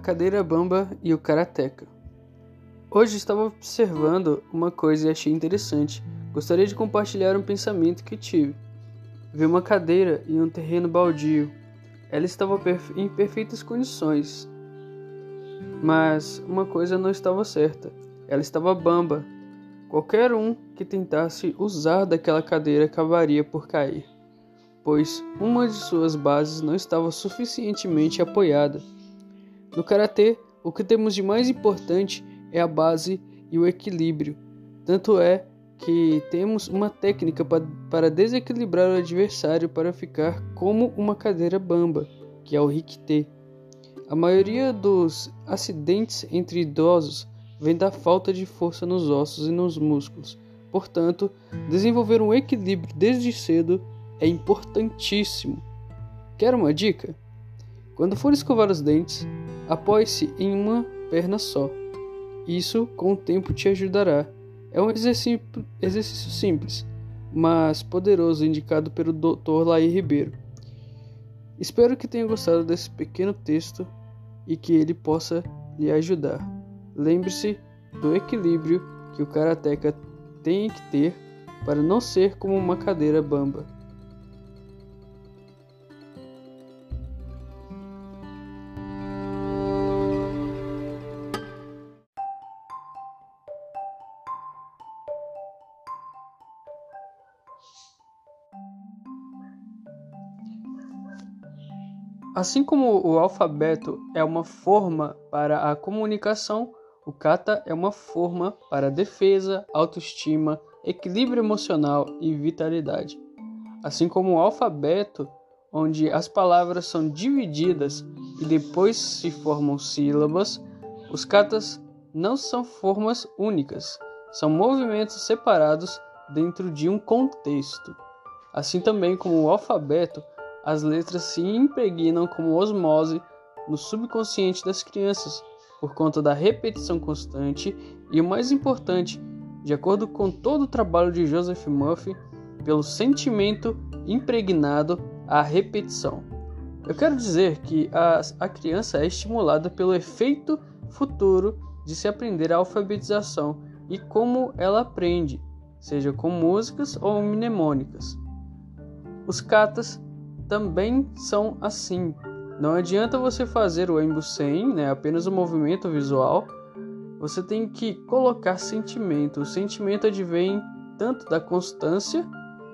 cadeira bamba e o karateca. Hoje estava observando uma coisa e achei interessante. Gostaria de compartilhar um pensamento que tive. Vi uma cadeira em um terreno baldio. Ela estava em perfeitas condições. Mas uma coisa não estava certa. Ela estava bamba. Qualquer um que tentasse usar daquela cadeira acabaria por cair, pois uma de suas bases não estava suficientemente apoiada. No karatê, o que temos de mais importante é a base e o equilíbrio. Tanto é que temos uma técnica para desequilibrar o adversário para ficar como uma cadeira bamba, que é o rikite. A maioria dos acidentes entre idosos vem da falta de força nos ossos e nos músculos. Portanto, desenvolver um equilíbrio desde cedo é importantíssimo. Quer uma dica? Quando for escovar os dentes, apoie-se em uma perna só. Isso, com o tempo, te ajudará. É um exercício, simples, mas poderoso, indicado pelo Dr. Laí Ribeiro. Espero que tenha gostado desse pequeno texto e que ele possa lhe ajudar. Lembre-se do equilíbrio que o karateca tem que ter para não ser como uma cadeira bamba. Assim como o alfabeto é uma forma para a comunicação, o kata é uma forma para defesa, autoestima, equilíbrio emocional e vitalidade. Assim como o alfabeto, onde as palavras são divididas e depois se formam sílabas, os katas não são formas únicas, são movimentos separados dentro de um contexto. Assim também como o alfabeto, as letras se impregnam como osmose no subconsciente das crianças por conta da repetição constante e o mais importante, de acordo com todo o trabalho de Joseph Murphy, pelo sentimento impregnado à repetição. Eu quero dizer que a, a criança é estimulada pelo efeito futuro de se aprender a alfabetização e como ela aprende, seja com músicas ou mnemônicas. Os katas também são assim. Não adianta você fazer o embucem, né, apenas o movimento visual. Você tem que colocar sentimento. O sentimento advém tanto da constância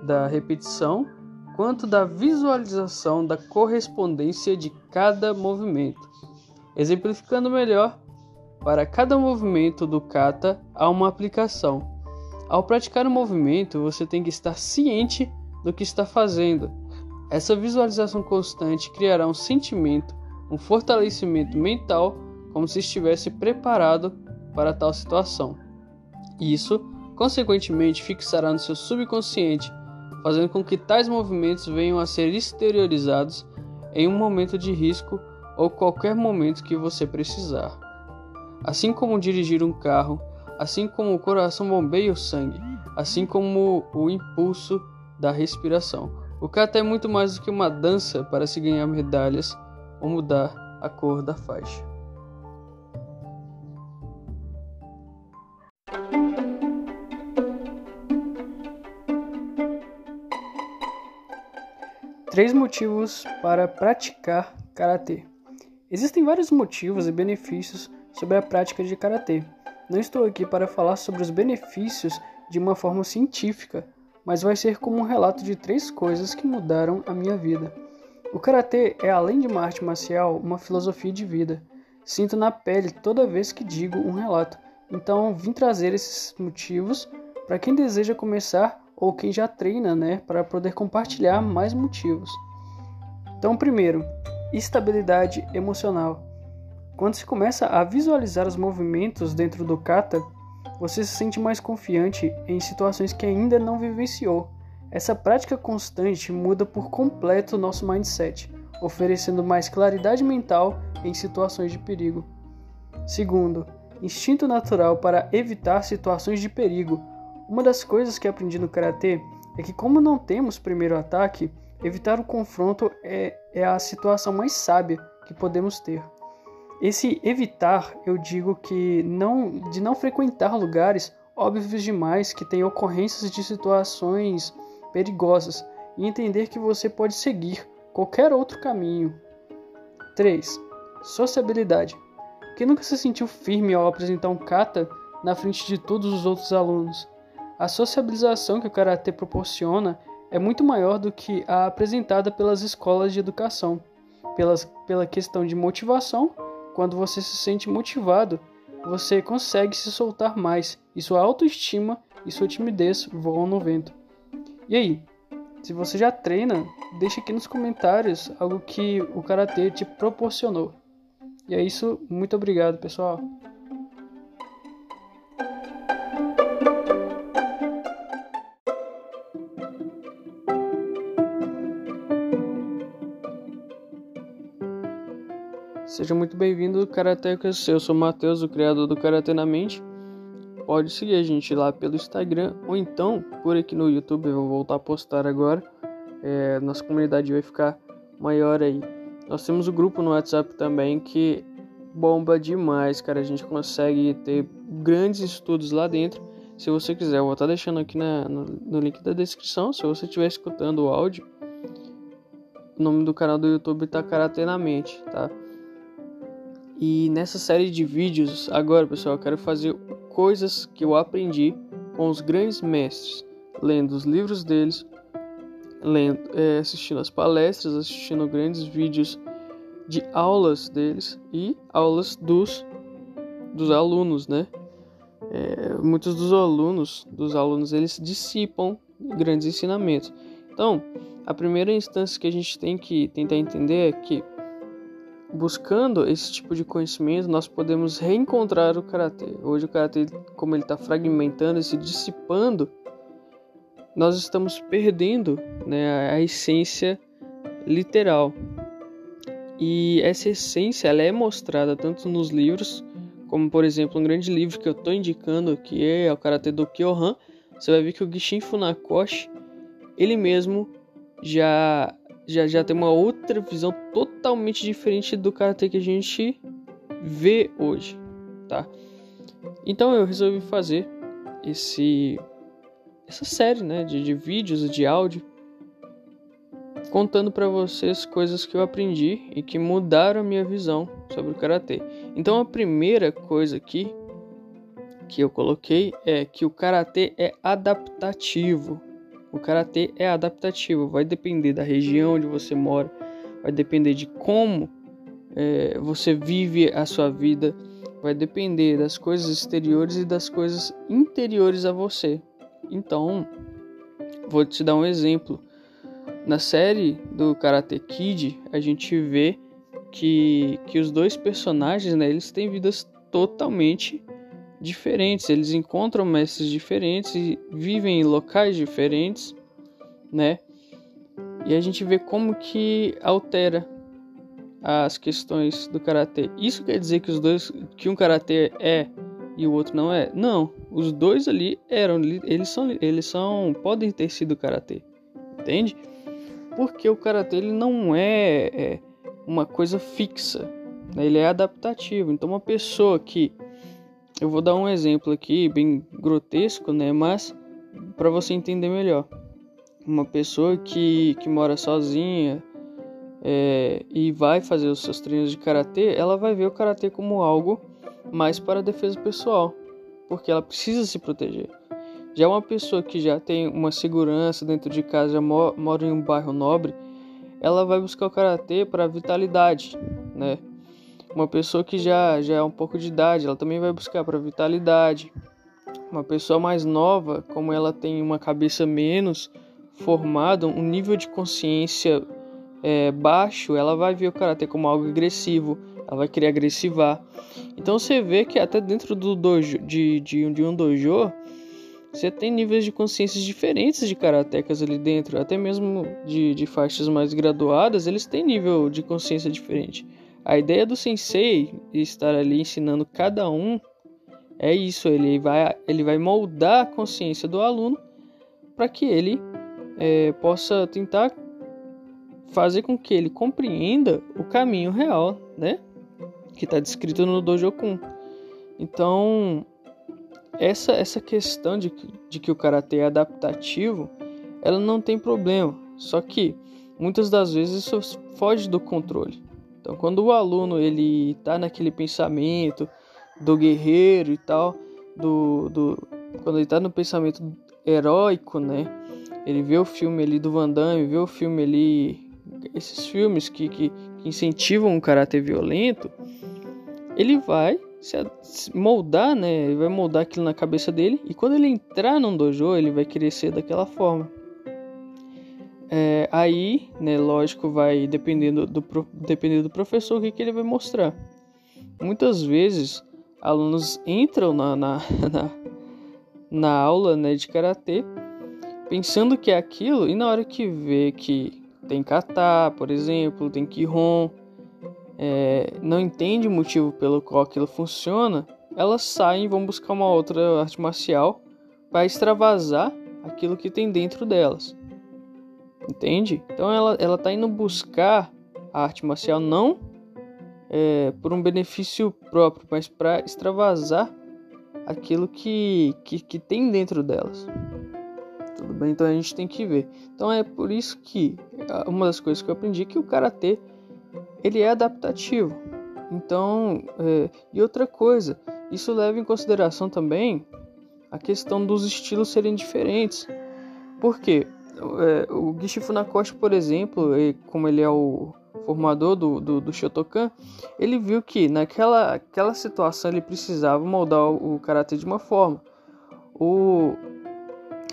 da repetição quanto da visualização da correspondência de cada movimento. Exemplificando melhor, para cada movimento do kata há uma aplicação. Ao praticar o movimento, você tem que estar ciente do que está fazendo essa visualização constante criará um sentimento, um fortalecimento mental, como se estivesse preparado para tal situação. Isso, consequentemente, fixará no seu subconsciente, fazendo com que tais movimentos venham a ser exteriorizados em um momento de risco ou qualquer momento que você precisar. Assim como dirigir um carro, assim como o coração bombeia o sangue, assim como o impulso da respiração. O kata é muito mais do que uma dança para se ganhar medalhas ou mudar a cor da faixa. Três motivos para praticar karatê. Existem vários motivos e benefícios sobre a prática de karatê. Não estou aqui para falar sobre os benefícios de uma forma científica, mas vai ser como um relato de três coisas que mudaram a minha vida. O karatê é, além de uma arte marcial, uma filosofia de vida. Sinto na pele toda vez que digo um relato, então vim trazer esses motivos para quem deseja começar ou quem já treina, né, para poder compartilhar mais motivos. Então, primeiro, estabilidade emocional. Quando se começa a visualizar os movimentos dentro do kata, você se sente mais confiante em situações que ainda não vivenciou. Essa prática constante muda por completo o nosso mindset, oferecendo mais claridade mental em situações de perigo. Segundo, instinto natural para evitar situações de perigo. Uma das coisas que aprendi no karatê é que, como não temos primeiro ataque, evitar o confronto é, é a situação mais sábia que podemos ter. Esse evitar, eu digo que não de não frequentar lugares óbvios demais que têm ocorrências de situações perigosas e entender que você pode seguir qualquer outro caminho. 3. Sociabilidade. Quem nunca se sentiu firme ao apresentar um kata na frente de todos os outros alunos? A sociabilização que o karatê proporciona é muito maior do que a apresentada pelas escolas de educação, pelas, pela questão de motivação quando você se sente motivado, você consegue se soltar mais e sua autoestima e sua timidez voam no vento. E aí? Se você já treina, deixe aqui nos comentários algo que o karatê te proporcionou. E é isso, muito obrigado, pessoal. Seja muito bem-vindo, Karatecas. Eu sou o Matheus, o criador do Karate na Mente. Pode seguir a gente lá pelo Instagram ou então por aqui no YouTube. Eu vou voltar a postar agora. É, nossa comunidade vai ficar maior aí. Nós temos o grupo no WhatsApp também que bomba demais, cara. A gente consegue ter grandes estudos lá dentro. Se você quiser, eu vou estar deixando aqui na, no, no link da descrição. Se você estiver escutando o áudio, o nome do canal do YouTube tá Karate na Mente, tá? E nessa série de vídeos, agora pessoal, eu quero fazer coisas que eu aprendi com os grandes mestres, lendo os livros deles, lendo, é, assistindo as palestras, assistindo grandes vídeos de aulas deles e aulas dos, dos alunos, né? É, muitos dos alunos, dos alunos, eles dissipam grandes ensinamentos. Então, a primeira instância que a gente tem que tentar entender é que buscando esse tipo de conhecimento, nós podemos reencontrar o karatê. Hoje o karatê, como ele está fragmentando e se dissipando, nós estamos perdendo né, a essência literal. E essa essência ela é mostrada tanto nos livros, como por exemplo um grande livro que eu estou indicando, que é o Karatê do Kyohan. Você vai ver que o Gishin Funakoshi, ele mesmo já já, já tem uma outra visão totalmente diferente do karatê que a gente vê hoje, tá? Então eu resolvi fazer esse essa série, né, de, de vídeos e de áudio contando para vocês coisas que eu aprendi e que mudaram a minha visão sobre o karatê. Então a primeira coisa aqui que eu coloquei é que o karatê é adaptativo. O karatê é adaptativo, vai depender da região onde você mora, vai depender de como é, você vive a sua vida, vai depender das coisas exteriores e das coisas interiores a você. Então, vou te dar um exemplo. Na série do Karate Kid, a gente vê que, que os dois personagens, né, eles têm vidas totalmente diferentes, eles encontram mestres diferentes e vivem em locais diferentes, né? E a gente vê como que altera as questões do karatê. Isso quer dizer que os dois, que um karatê é e o outro não é? Não, os dois ali eram, eles são, eles são, podem ter sido karatê, entende? Porque o karatê ele não é, é uma coisa fixa, né? ele é adaptativo. Então uma pessoa que eu vou dar um exemplo aqui, bem grotesco, né? Mas para você entender melhor. Uma pessoa que, que mora sozinha é, e vai fazer os seus treinos de karatê, ela vai ver o karatê como algo mais para defesa pessoal, porque ela precisa se proteger. Já uma pessoa que já tem uma segurança dentro de casa, já mora em um bairro nobre, ela vai buscar o karatê para vitalidade, né? Uma pessoa que já, já é um pouco de idade, ela também vai buscar para vitalidade. Uma pessoa mais nova, como ela tem uma cabeça menos formada, um nível de consciência é, baixo, ela vai ver o karatê como algo agressivo, ela vai querer agressivar. Então você vê que até dentro do dojo, de, de, de um dojo, você tem níveis de consciência diferentes de karatecas ali dentro, até mesmo de, de faixas mais graduadas, eles têm nível de consciência diferente. A ideia do sensei estar ali ensinando cada um é isso, ele vai, ele vai moldar a consciência do aluno para que ele é, possa tentar fazer com que ele compreenda o caminho real, né? que está descrito no Dojo Kun. Então, essa, essa questão de, de que o karatê é adaptativo, ela não tem problema. Só que muitas das vezes isso foge do controle. Então, quando o aluno ele está naquele pensamento do guerreiro e tal, do, do quando ele está no pensamento heróico, né? Ele vê o filme ali do Van Damme, vê o filme ali, esses filmes que, que, que incentivam um caráter violento, ele vai se moldar, né? Ele vai moldar aquilo na cabeça dele e quando ele entrar num dojo, ele vai ser daquela forma. É, aí, né, lógico, vai dependendo do, dependendo do professor o que, que ele vai mostrar. Muitas vezes, alunos entram na, na, na, na aula né, de karatê pensando que é aquilo e na hora que vê que tem kata, por exemplo, tem kihon, é, não entende o motivo pelo qual aquilo funciona, elas saem e vão buscar uma outra arte marcial para extravasar aquilo que tem dentro delas. Entende? Então ela, ela tá indo buscar a arte marcial não é, por um benefício próprio, mas para extravasar aquilo que, que, que tem dentro delas. Tudo bem? Então a gente tem que ver. Então é por isso que uma das coisas que eu aprendi é que o karatê ele é adaptativo. Então, é, e outra coisa, isso leva em consideração também a questão dos estilos serem diferentes. Por quê? É, o Gishi Funakoshi, por exemplo, como ele é o formador do, do, do, Shotokan, ele viu que naquela aquela situação ele precisava moldar o, karatê de uma forma. O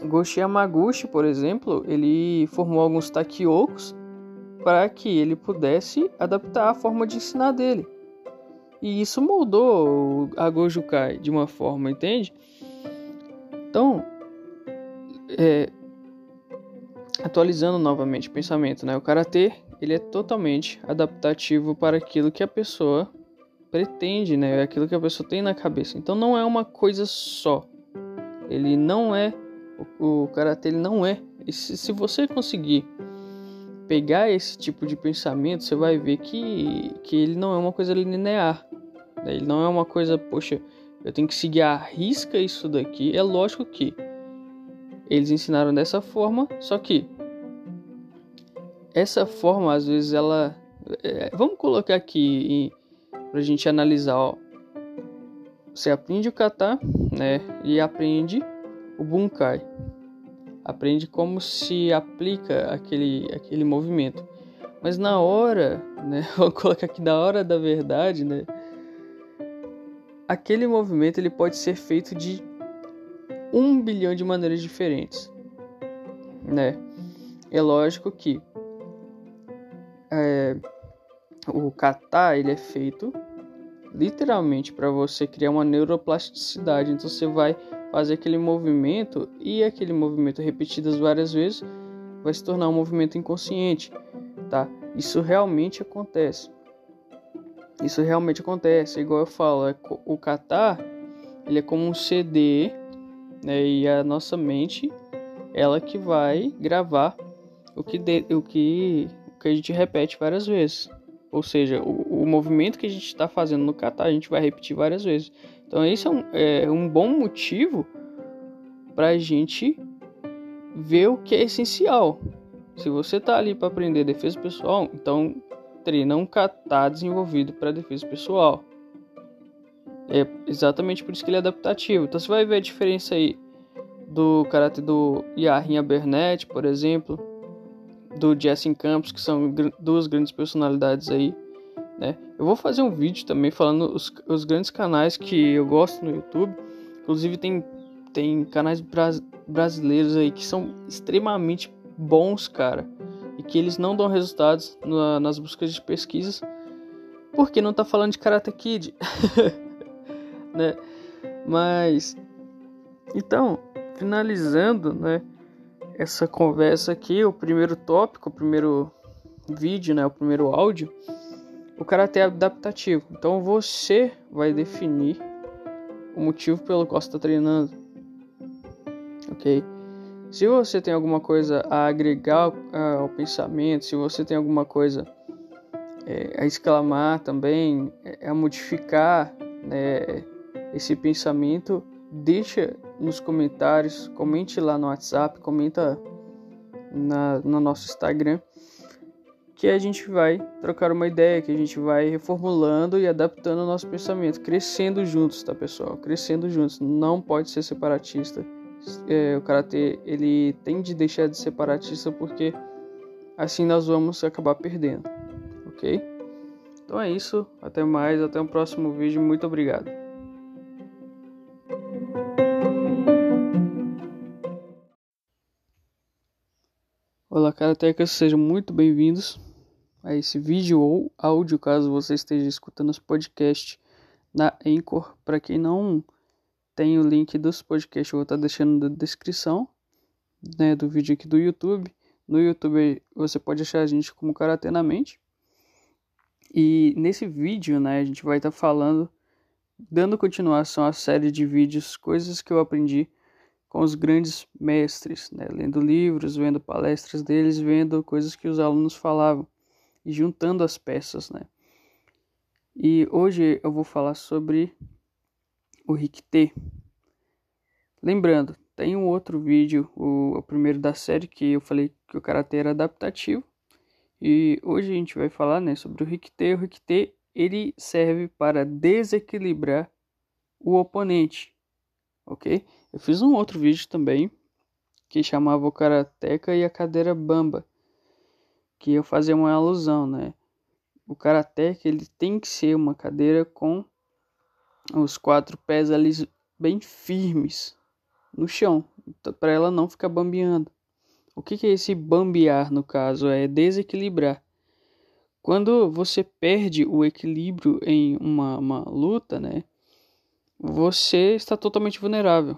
Goshi Yamaguchi, por exemplo, ele formou alguns takiokos para que ele pudesse adaptar a forma de ensinar dele. E isso moldou a Gojukai de uma forma, entende? Então, é, atualizando novamente o pensamento, né? O karatê ele é totalmente adaptativo para aquilo que a pessoa pretende, né? Aquilo que a pessoa tem na cabeça. Então não é uma coisa só. Ele não é o, o karatê ele não é. Se, se você conseguir pegar esse tipo de pensamento, você vai ver que, que ele não é uma coisa linear. Né? Ele não é uma coisa, poxa, eu tenho que seguir a risca isso daqui. É lógico que eles ensinaram dessa forma, só que essa forma, às vezes, ela. É, vamos colocar aqui para a gente analisar. Ó. Você aprende o kata, né? E aprende o bunkai aprende como se aplica aquele, aquele movimento. Mas na hora, né, vou colocar aqui na hora da verdade, né, aquele movimento ele pode ser feito de um bilhão de maneiras diferentes, né? É lógico que é, o kata ele é feito literalmente para você criar uma neuroplasticidade. Então você vai fazer aquele movimento e aquele movimento repetidas várias vezes vai se tornar um movimento inconsciente, tá? Isso realmente acontece. Isso realmente acontece, igual eu falo, é o catar ele é como um CD? E a nossa mente, ela que vai gravar o que de, o que o que a gente repete várias vezes. Ou seja, o, o movimento que a gente está fazendo no catar a gente vai repetir várias vezes. Então, esse é um, é um bom motivo para a gente ver o que é essencial. Se você está ali para aprender defesa pessoal, então treina um kata desenvolvido para defesa pessoal. É exatamente por isso que ele é adaptativo. Então você vai ver a diferença aí do karate do Yarin Burnett, por exemplo, do Jesse Campos, que são duas grandes personalidades aí né? Eu vou fazer um vídeo também falando os, os grandes canais que eu gosto no YouTube. Inclusive tem, tem canais bras, brasileiros aí que são extremamente bons, cara. E que eles não dão resultados na, nas buscas de pesquisas. Porque não tá falando de Karate Kid. né? Mas... Então, finalizando, né? Essa conversa aqui, o primeiro tópico, o primeiro vídeo, né? O primeiro áudio o é adaptativo. Então você vai definir o motivo pelo qual você está treinando. Ok? Se você tem alguma coisa a agregar ao pensamento, se você tem alguma coisa é, a exclamar também, é, a modificar né, esse pensamento, deixa nos comentários, comente lá no WhatsApp, comenta na, no nosso Instagram, que a gente vai trocar uma ideia, que a gente vai reformulando e adaptando o nosso pensamento, crescendo juntos, tá pessoal? Crescendo juntos, não pode ser separatista. É, o karatê ele tem de deixar de separatista porque assim nós vamos acabar perdendo, ok? Então é isso, até mais, até o próximo vídeo, muito obrigado. Olá, karatecas, sejam muito bem-vindos a esse vídeo ou áudio, caso você esteja escutando os podcasts na Anchor. Para quem não tem o link dos podcasts, eu vou estar deixando na descrição né, do vídeo aqui do YouTube. No YouTube você pode achar a gente como Karatê na Mente. E nesse vídeo, né, a gente vai estar falando, dando continuação à série de vídeos, coisas que eu aprendi com os grandes mestres, né? lendo livros, vendo palestras deles, vendo coisas que os alunos falavam e juntando as peças. Né? E hoje eu vou falar sobre o Rikite. Lembrando, tem um outro vídeo, o, o primeiro da série, que eu falei que o karatê era adaptativo. E hoje a gente vai falar né, sobre o Rikite. O Rikite ele serve para desequilibrar o oponente ok? Eu fiz um outro vídeo também que chamava o Karateka e a cadeira Bamba, que eu fazia uma alusão, né? O Karateka ele tem que ser uma cadeira com os quatro pés ali bem firmes no chão, para ela não ficar bambeando. O que, que é esse bambear no caso? É desequilibrar. Quando você perde o equilíbrio em uma, uma luta, né? você está totalmente vulnerável.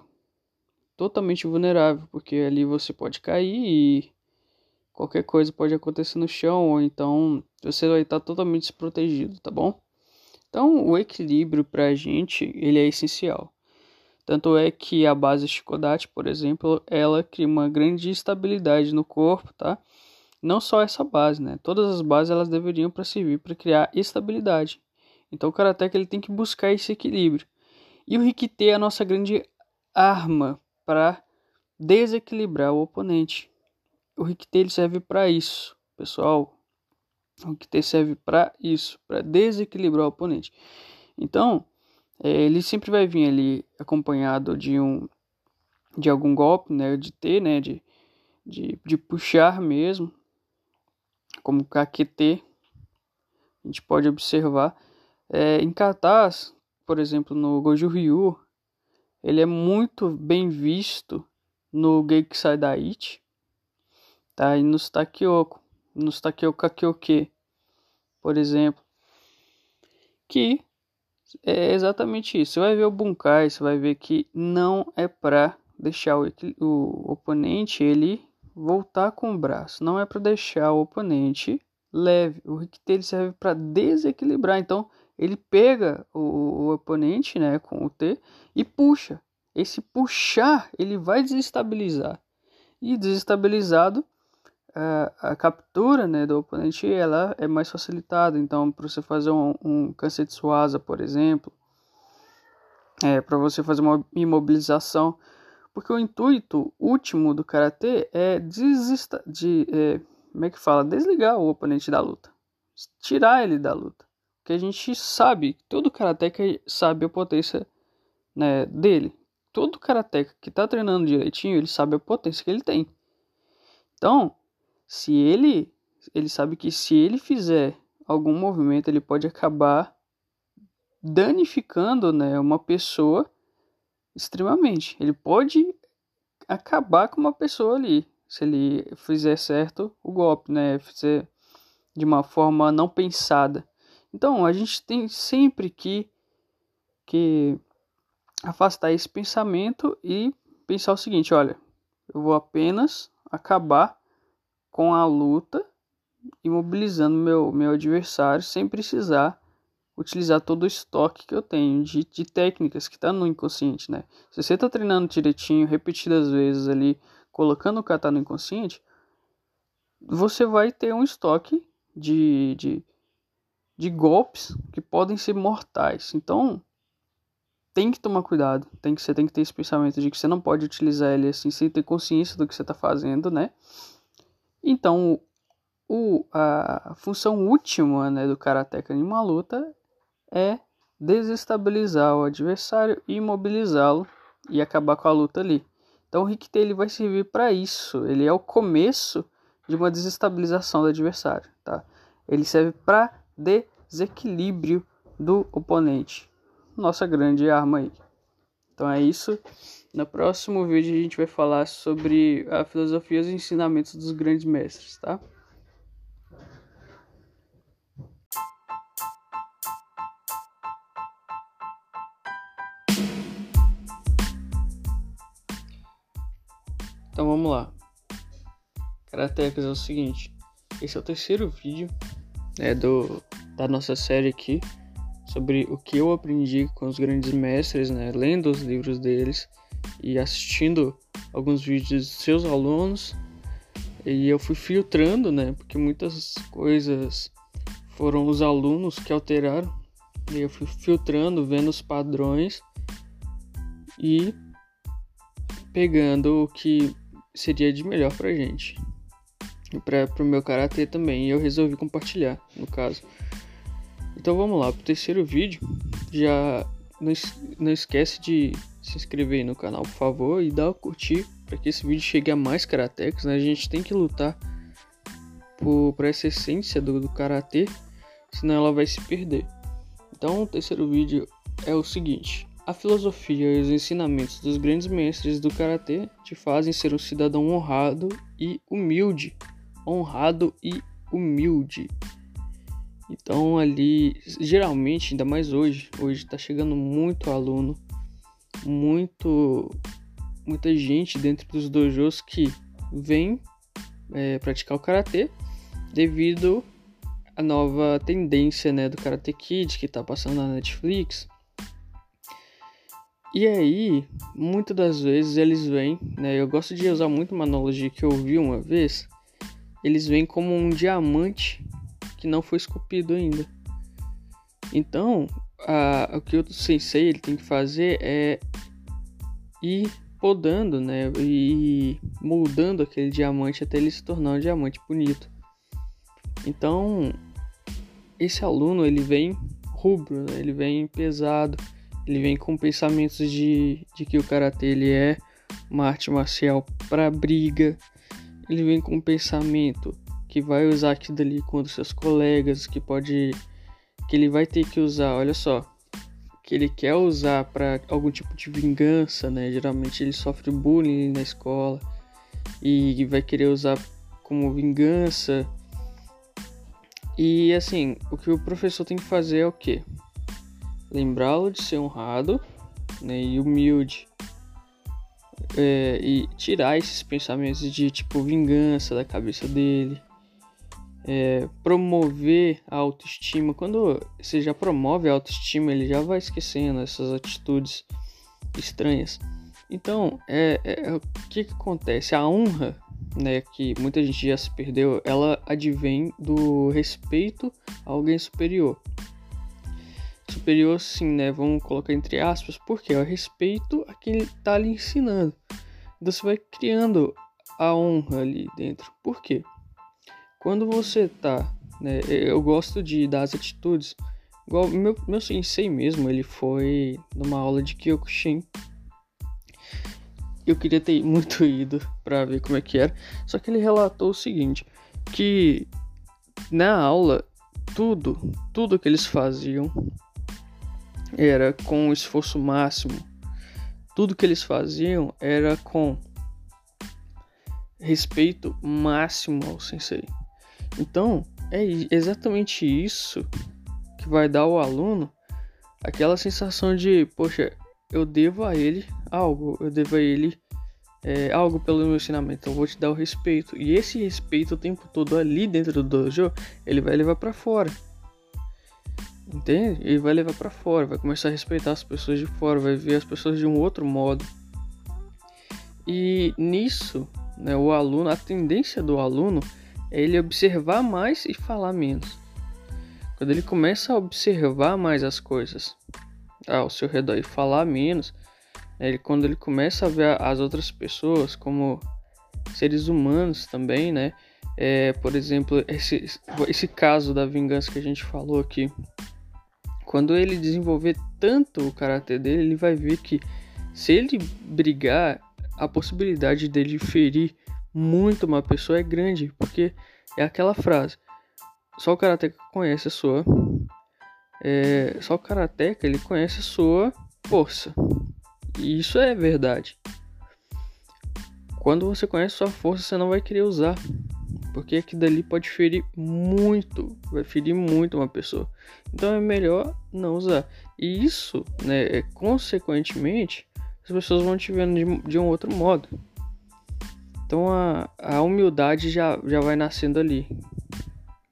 Totalmente vulnerável, porque ali você pode cair e qualquer coisa pode acontecer no chão, ou então você vai estar totalmente desprotegido, tá bom? Então, o equilíbrio para a gente, ele é essencial. Tanto é que a base Chikodate, por exemplo, ela cria uma grande estabilidade no corpo, tá? Não só essa base, né? Todas as bases elas deveriam para servir para criar estabilidade. Então, o karateka ele tem que buscar esse equilíbrio. E o Rikite é a nossa grande arma para desequilibrar o oponente. O ele serve para isso, pessoal. O Rikite serve para isso, para desequilibrar o oponente. Então, é, ele sempre vai vir ali acompanhado de um de algum golpe, né, de T, né, de, de, de puxar mesmo, como KQT, a gente pode observar. É, em cartaz, por exemplo, no Goju Ryu, ele é muito bem visto no Geikisai Daichi, tá? E nos Takyoko, nos Takyoka Kyoke, por exemplo, que é exatamente isso. Você vai ver o Bunkai, você vai ver que não é para deixar o, o oponente ele voltar com o braço, não é para deixar o oponente leve. O Rikite serve para desequilibrar, então ele pega o, o oponente, né, com o T e puxa. Esse puxar, ele vai desestabilizar. E desestabilizado, a, a captura, né, do oponente, ela é mais facilitada. Então, para você fazer um, um Kansetsuasa, por exemplo, é, para você fazer uma imobilização, porque o intuito último do karatê é desista de é, como é que fala desligar o oponente da luta tirar ele da luta que a gente sabe, todo karateca sabe a potência né, dele. Todo karateca que está treinando direitinho, ele sabe a potência que ele tem. Então, se ele ele sabe que se ele fizer algum movimento, ele pode acabar danificando, né, uma pessoa extremamente. Ele pode acabar com uma pessoa ali, se ele fizer certo o golpe, né, fizer de uma forma não pensada. Então, a gente tem sempre que, que afastar esse pensamento e pensar o seguinte: olha, eu vou apenas acabar com a luta, imobilizando meu, meu adversário sem precisar utilizar todo o estoque que eu tenho de, de técnicas que está no inconsciente, né? Se você está treinando direitinho, repetidas vezes ali, colocando o kata no inconsciente, você vai ter um estoque de, de de golpes que podem ser mortais. Então, tem que tomar cuidado, tem que você tem que ter esse pensamento de que você não pode utilizar ele assim sem ter consciência do que você está fazendo, né? Então, o, a função última né, do karateka em uma luta é desestabilizar o adversário, imobilizá-lo e acabar com a luta ali. Então o Rikite ele vai servir para isso. Ele é o começo de uma desestabilização do adversário, tá? Ele serve para desequilíbrio do oponente. Nossa grande arma aí. Então é isso. No próximo vídeo a gente vai falar sobre a filosofia e os ensinamentos dos grandes mestres, tá? Então vamos lá. Karatecas é o seguinte. Esse é o terceiro vídeo né, do, da nossa série aqui sobre o que eu aprendi com os grandes mestres, né, lendo os livros deles e assistindo alguns vídeos de seus alunos. E eu fui filtrando, né, porque muitas coisas foram os alunos que alteraram. E eu fui filtrando, vendo os padrões e pegando o que seria de melhor pra gente. Pra, pro meu karatê também. E eu resolvi compartilhar, no caso. Então vamos lá, pro terceiro vídeo. Já não, não esquece de se inscrever no canal, por favor, e dar o curtir para que esse vídeo chegue a mais karatecas, né? A gente tem que lutar por, por essa essência do, do karatê, senão ela vai se perder. Então, o terceiro vídeo é o seguinte: a filosofia e os ensinamentos dos grandes mestres do karatê te fazem ser um cidadão honrado e humilde. Honrado e humilde. Então ali, geralmente, ainda mais hoje, hoje está chegando muito aluno, muito, muita gente dentro dos dojos que vem é, praticar o karatê devido à nova tendência né, do Karate Kid que está passando na Netflix e aí, muitas das vezes eles vêm, né? Eu gosto de usar muito uma analogia que eu ouvi uma vez. Eles vêm como um diamante que não foi esculpido ainda. Então, a, o que o sensei ele tem que fazer é ir podando, né? E moldando aquele diamante até ele se tornar um diamante bonito. Então, esse aluno ele vem rubro, né? ele vem pesado ele vem com pensamentos de, de que o karatê ele é uma arte marcial para briga. Ele vem com um pensamento que vai usar aquilo dali contra seus colegas, que pode que ele vai ter que usar, olha só, que ele quer usar para algum tipo de vingança, né? Geralmente ele sofre bullying na escola e vai querer usar como vingança. E assim, o que o professor tem que fazer é o quê? lembrá-lo de ser honrado né, e humilde é, e tirar esses pensamentos de tipo vingança da cabeça dele. É, promover a autoestima. Quando você já promove a autoestima ele já vai esquecendo essas atitudes estranhas. Então é, é, é o que, que acontece? A honra né, que muita gente já se perdeu ela advém do respeito a alguém superior superior, sim, né? Vamos colocar entre aspas, porque é o respeito a quem está lhe ensinando. Então você vai criando a honra ali dentro. Por quê? Quando você tá, né? Eu gosto de dar as atitudes. Igual meu, meu sensei mesmo, ele foi numa aula de Kyokushin. Eu queria ter muito ido para ver como é que era. Só que ele relatou o seguinte: que na aula, tudo, tudo que eles faziam era com esforço máximo. Tudo que eles faziam era com respeito máximo ao sensei. Então, é exatamente isso que vai dar ao aluno aquela sensação de, poxa, eu devo a ele algo, eu devo a ele é, algo pelo meu ensinamento, eu vou te dar o respeito. E esse respeito o tempo todo ali dentro do dojo, ele vai levar para fora. Entende? E vai levar para fora, vai começar a respeitar as pessoas de fora, vai ver as pessoas de um outro modo. E nisso, né, o aluno, a tendência do aluno é ele observar mais e falar menos. Quando ele começa a observar mais as coisas ao seu redor e falar menos, né, ele, quando ele começa a ver as outras pessoas como seres humanos também, né? É, por exemplo, esse, esse caso da vingança que a gente falou aqui. Quando ele desenvolver tanto o caráter dele, ele vai ver que se ele brigar, a possibilidade dele ferir muito uma pessoa é grande, porque é aquela frase: só o karateka conhece a sua. É, só o karateka ele conhece a sua força. E isso é verdade. Quando você conhece sua força, você não vai querer usar. Porque aquilo dali pode ferir muito, vai ferir muito uma pessoa. Então é melhor não usar. E isso, né, é, consequentemente, as pessoas vão te vendo de, de um outro modo. Então a, a humildade já, já vai nascendo ali.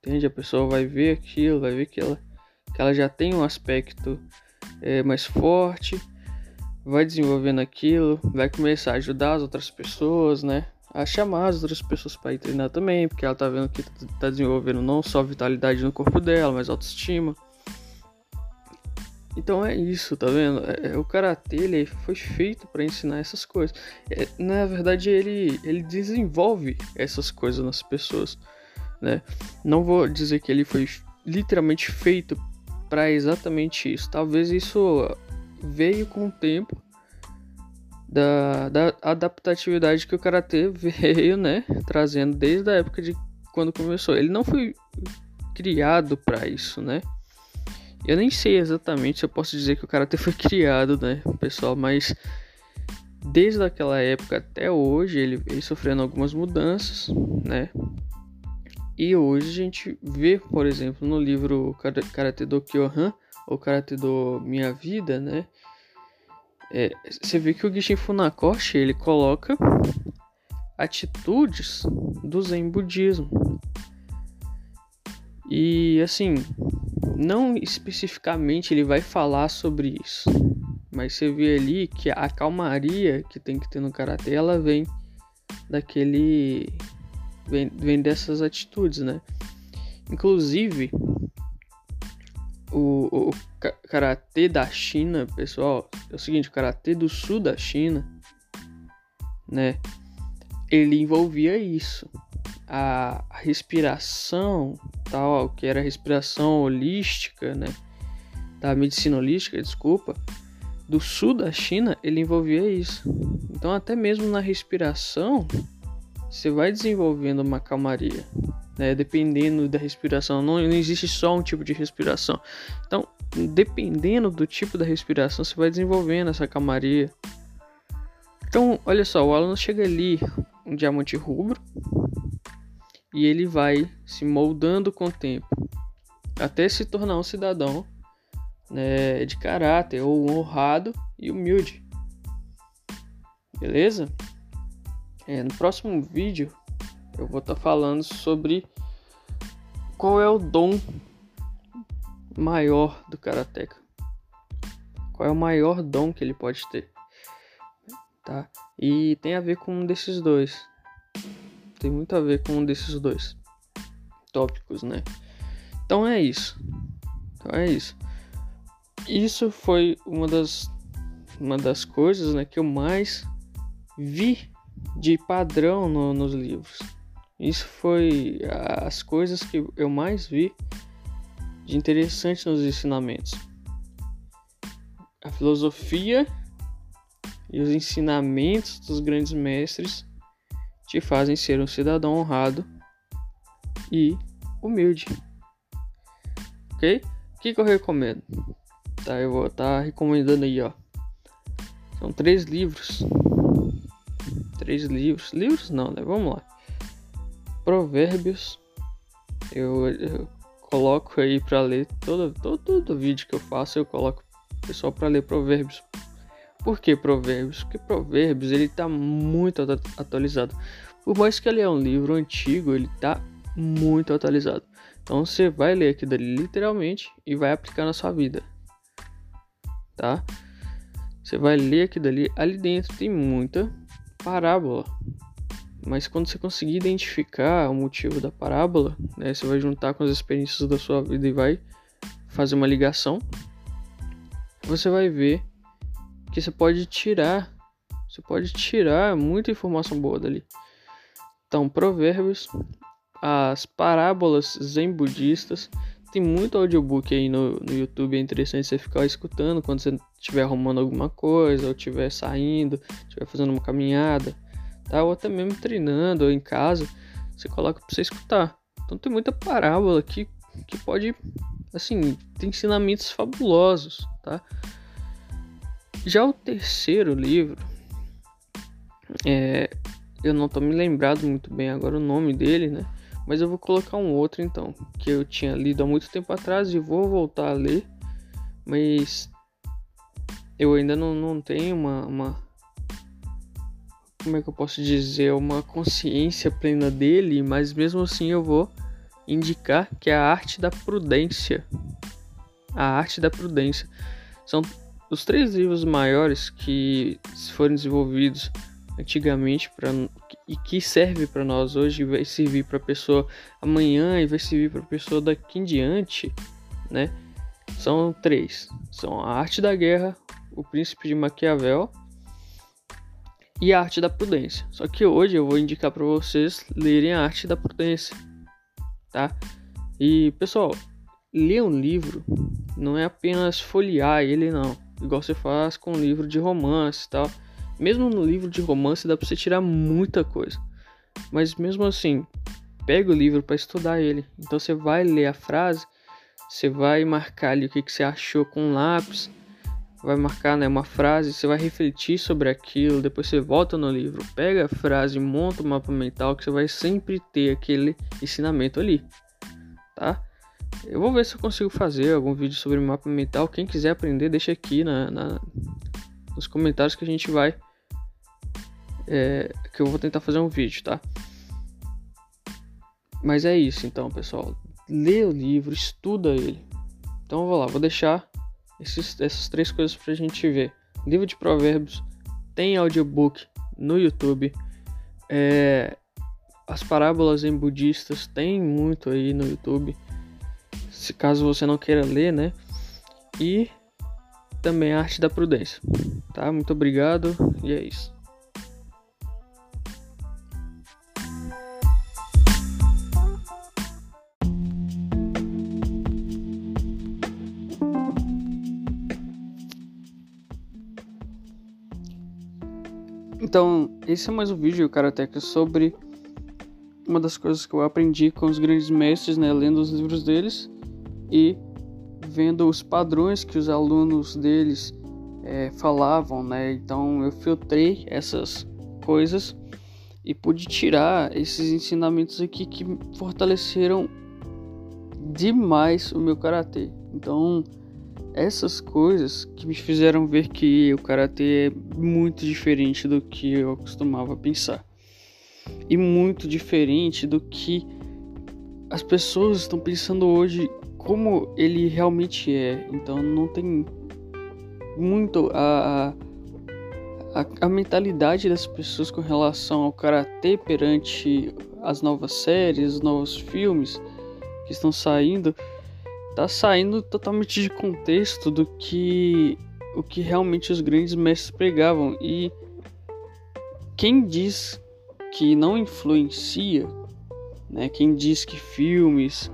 Entende? A pessoa vai ver aquilo, vai ver que ela, que ela já tem um aspecto é, mais forte, vai desenvolvendo aquilo, vai começar a ajudar as outras pessoas, né? A chamar as outras pessoas para ir treinar também, porque ela tá vendo que tá desenvolvendo não só vitalidade no corpo dela, mas autoestima. Então é isso, tá vendo? É, é o karatê ele foi feito para ensinar essas coisas. É, na verdade, ele, ele desenvolve essas coisas nas pessoas, né? Não vou dizer que ele foi literalmente feito para exatamente isso. Talvez isso veio com o tempo da, da adaptatividade que o karatê veio, né? Trazendo desde a época de quando começou. Ele não foi criado para isso, né? Eu nem sei exatamente se eu posso dizer que o karatê foi criado, né, pessoal, mas desde aquela época até hoje ele vem sofrendo algumas mudanças, né? E hoje a gente vê, por exemplo, no livro Karate do Kyohan, ou Karate do Minha Vida, né? É, você vê que o Gishin Funakoshi ele coloca atitudes do Zen Budismo. E assim, não especificamente ele vai falar sobre isso, mas você vê ali que a calmaria que tem que ter no karatê ela vem daquele vem, vem dessas atitudes, né? Inclusive o, o karatê da China, pessoal, é o seguinte, o karatê do sul da China, né? Ele envolvia isso a respiração tal, que era a respiração holística, né? Da medicina holística, desculpa, do sul da China, ele envolvia isso. Então, até mesmo na respiração, você vai desenvolvendo uma calmaria, né? Dependendo da respiração, não, não existe só um tipo de respiração. Então, dependendo do tipo da respiração, você vai desenvolvendo essa calmaria. Então, olha só, o aluno chega ali, um diamante rubro, e ele vai se moldando com o tempo até se tornar um cidadão né, de caráter ou honrado e humilde. Beleza? É, no próximo vídeo eu vou estar tá falando sobre qual é o dom maior do karateca. Qual é o maior dom que ele pode ter? Tá? E tem a ver com um desses dois tem muito a ver com um desses dois tópicos, né? Então é isso. Então é isso. Isso foi uma das uma das coisas, né, que eu mais vi de padrão no, nos livros. Isso foi as coisas que eu mais vi de interessante nos ensinamentos. A filosofia e os ensinamentos dos grandes mestres te fazem ser um cidadão honrado e humilde. Ok? O que, que eu recomendo? Tá, eu vou estar tá recomendando aí, ó. São três livros. Três livros. Livros não, né? Vamos lá. Provérbios. Eu, eu coloco aí para ler todo, todo, todo vídeo que eu faço. Eu coloco o pessoal para ler Provérbios por que Provérbios? Porque Provérbios ele está muito atualizado. Por mais que ele é um livro antigo, ele está muito atualizado. Então você vai ler aqui dali literalmente e vai aplicar na sua vida, tá? Você vai ler aqui dali, ali dentro tem muita parábola, mas quando você conseguir identificar o motivo da parábola, né, você vai juntar com as experiências da sua vida e vai fazer uma ligação, você vai ver que você pode tirar, você pode tirar muita informação boa dali. Então, provérbios, as parábolas zen budistas, tem muito audiobook aí no, no YouTube, é interessante você ficar escutando quando você estiver arrumando alguma coisa, ou estiver saindo, estiver fazendo uma caminhada, tá? Ou até mesmo treinando ou em casa, você coloca para você escutar. Então tem muita parábola aqui que pode, assim, tem ensinamentos fabulosos, tá? Já o terceiro livro, é, eu não tô me lembrado muito bem agora o nome dele, né? Mas eu vou colocar um outro então, que eu tinha lido há muito tempo atrás e vou voltar a ler, mas eu ainda não, não tenho uma, uma como é que eu posso dizer, uma consciência plena dele, mas mesmo assim eu vou indicar que é a arte da prudência. A arte da prudência. São os três livros maiores que foram desenvolvidos antigamente para e que serve para nós hoje vai servir para a pessoa amanhã e vai servir para a pessoa daqui em diante, né? São três: são a arte da guerra, o príncipe de Maquiavel e a arte da prudência. Só que hoje eu vou indicar para vocês lerem a arte da prudência, tá? E pessoal, ler um livro não é apenas folhear ele não, igual você faz com um livro de romance tal. Mesmo no livro de romance dá para você tirar muita coisa. Mas mesmo assim, pega o livro para estudar ele. Então você vai ler a frase, você vai marcar ali o que, que você achou com um lápis, vai marcar né, uma frase, você vai refletir sobre aquilo, depois você volta no livro, pega a frase, monta o mapa mental que você vai sempre ter aquele ensinamento ali, tá? Eu vou ver se eu consigo fazer algum vídeo sobre mapa mental. Quem quiser aprender, deixa aqui na, na nos comentários que a gente vai. É, que eu vou tentar fazer um vídeo, tá? Mas é isso então, pessoal. Lê o livro, estuda ele. Então vou lá, vou deixar esses, essas três coisas pra gente ver. Livro de provérbios, tem audiobook no YouTube. É, as parábolas em budistas tem muito aí no YouTube. Se caso você não queira ler, né? E também a arte da prudência. Tá? Muito obrigado e é isso. Então, esse é mais um vídeo, Karateka, sobre uma das coisas que eu aprendi com os grandes mestres, né, lendo os livros deles e vendo os padrões que os alunos deles é, falavam, né? Então eu filtrei essas coisas e pude tirar esses ensinamentos aqui que fortaleceram demais o meu karatê. Então essas coisas que me fizeram ver que o karatê é muito diferente do que eu costumava pensar e muito diferente do que as pessoas estão pensando hoje como ele realmente é. Então não tem muito a, a, a mentalidade das pessoas com relação ao karatê perante as novas séries, os novos filmes que estão saindo, tá saindo totalmente de contexto do que o que realmente os grandes mestres pregavam e quem diz que não influencia, né? Quem diz que filmes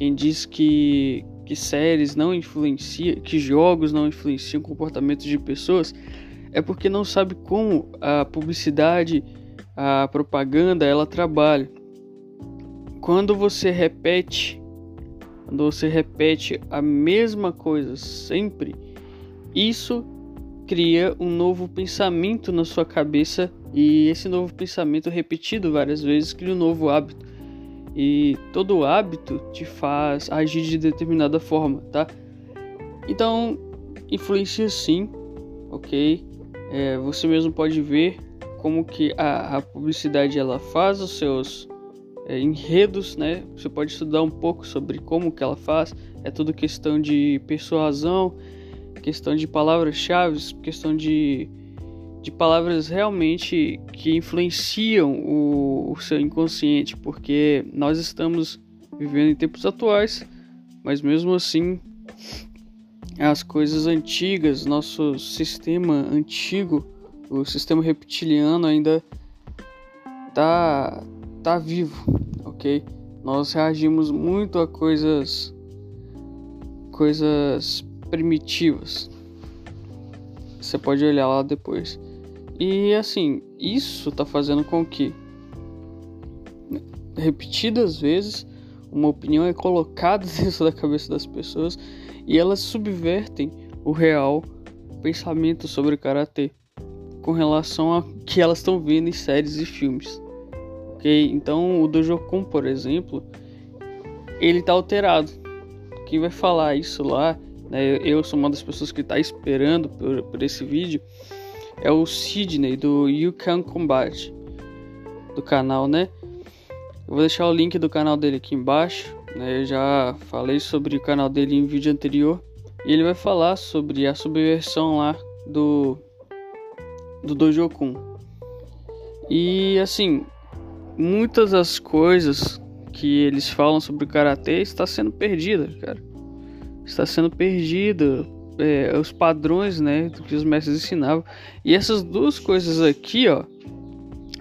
quem diz que, que séries não influenciam, que jogos não influenciam o comportamento de pessoas, é porque não sabe como a publicidade, a propaganda, ela trabalha. Quando você repete, quando você repete a mesma coisa sempre, isso cria um novo pensamento na sua cabeça e esse novo pensamento repetido várias vezes cria um novo hábito e todo hábito te faz agir de determinada forma, tá? Então, influencia sim, ok? É, você mesmo pode ver como que a, a publicidade ela faz os seus é, enredos, né? Você pode estudar um pouco sobre como que ela faz. É tudo questão de persuasão, questão de palavras-chave, questão de, de palavras realmente que influenciam o, o seu inconsciente, porque nós estamos vivendo em tempos atuais, mas mesmo assim as coisas antigas, nosso sistema antigo, o sistema reptiliano ainda tá tá vivo, ok? Nós reagimos muito a coisas coisas primitivas. Você pode olhar lá depois. E assim, isso tá fazendo com que repetidas vezes uma opinião é colocada dentro da cabeça das pessoas e elas subvertem o real pensamento sobre o karatê com relação a que elas estão vendo em séries e filmes. Ok? Então o Dojo Kun, por exemplo, ele tá alterado. Quem vai falar isso lá, né, eu sou uma das pessoas que está esperando por, por esse vídeo, é o Sidney do You Can Combat do canal, né? Eu vou deixar o link do canal dele aqui embaixo. Né? Eu já falei sobre o canal dele em vídeo anterior. E ele vai falar sobre a subversão lá do do Dojo Kun. E assim, muitas das coisas que eles falam sobre karatê está sendo perdida, cara. Está sendo perdida é, os padrões, né, do que os mestres ensinavam. E essas duas coisas aqui, ó,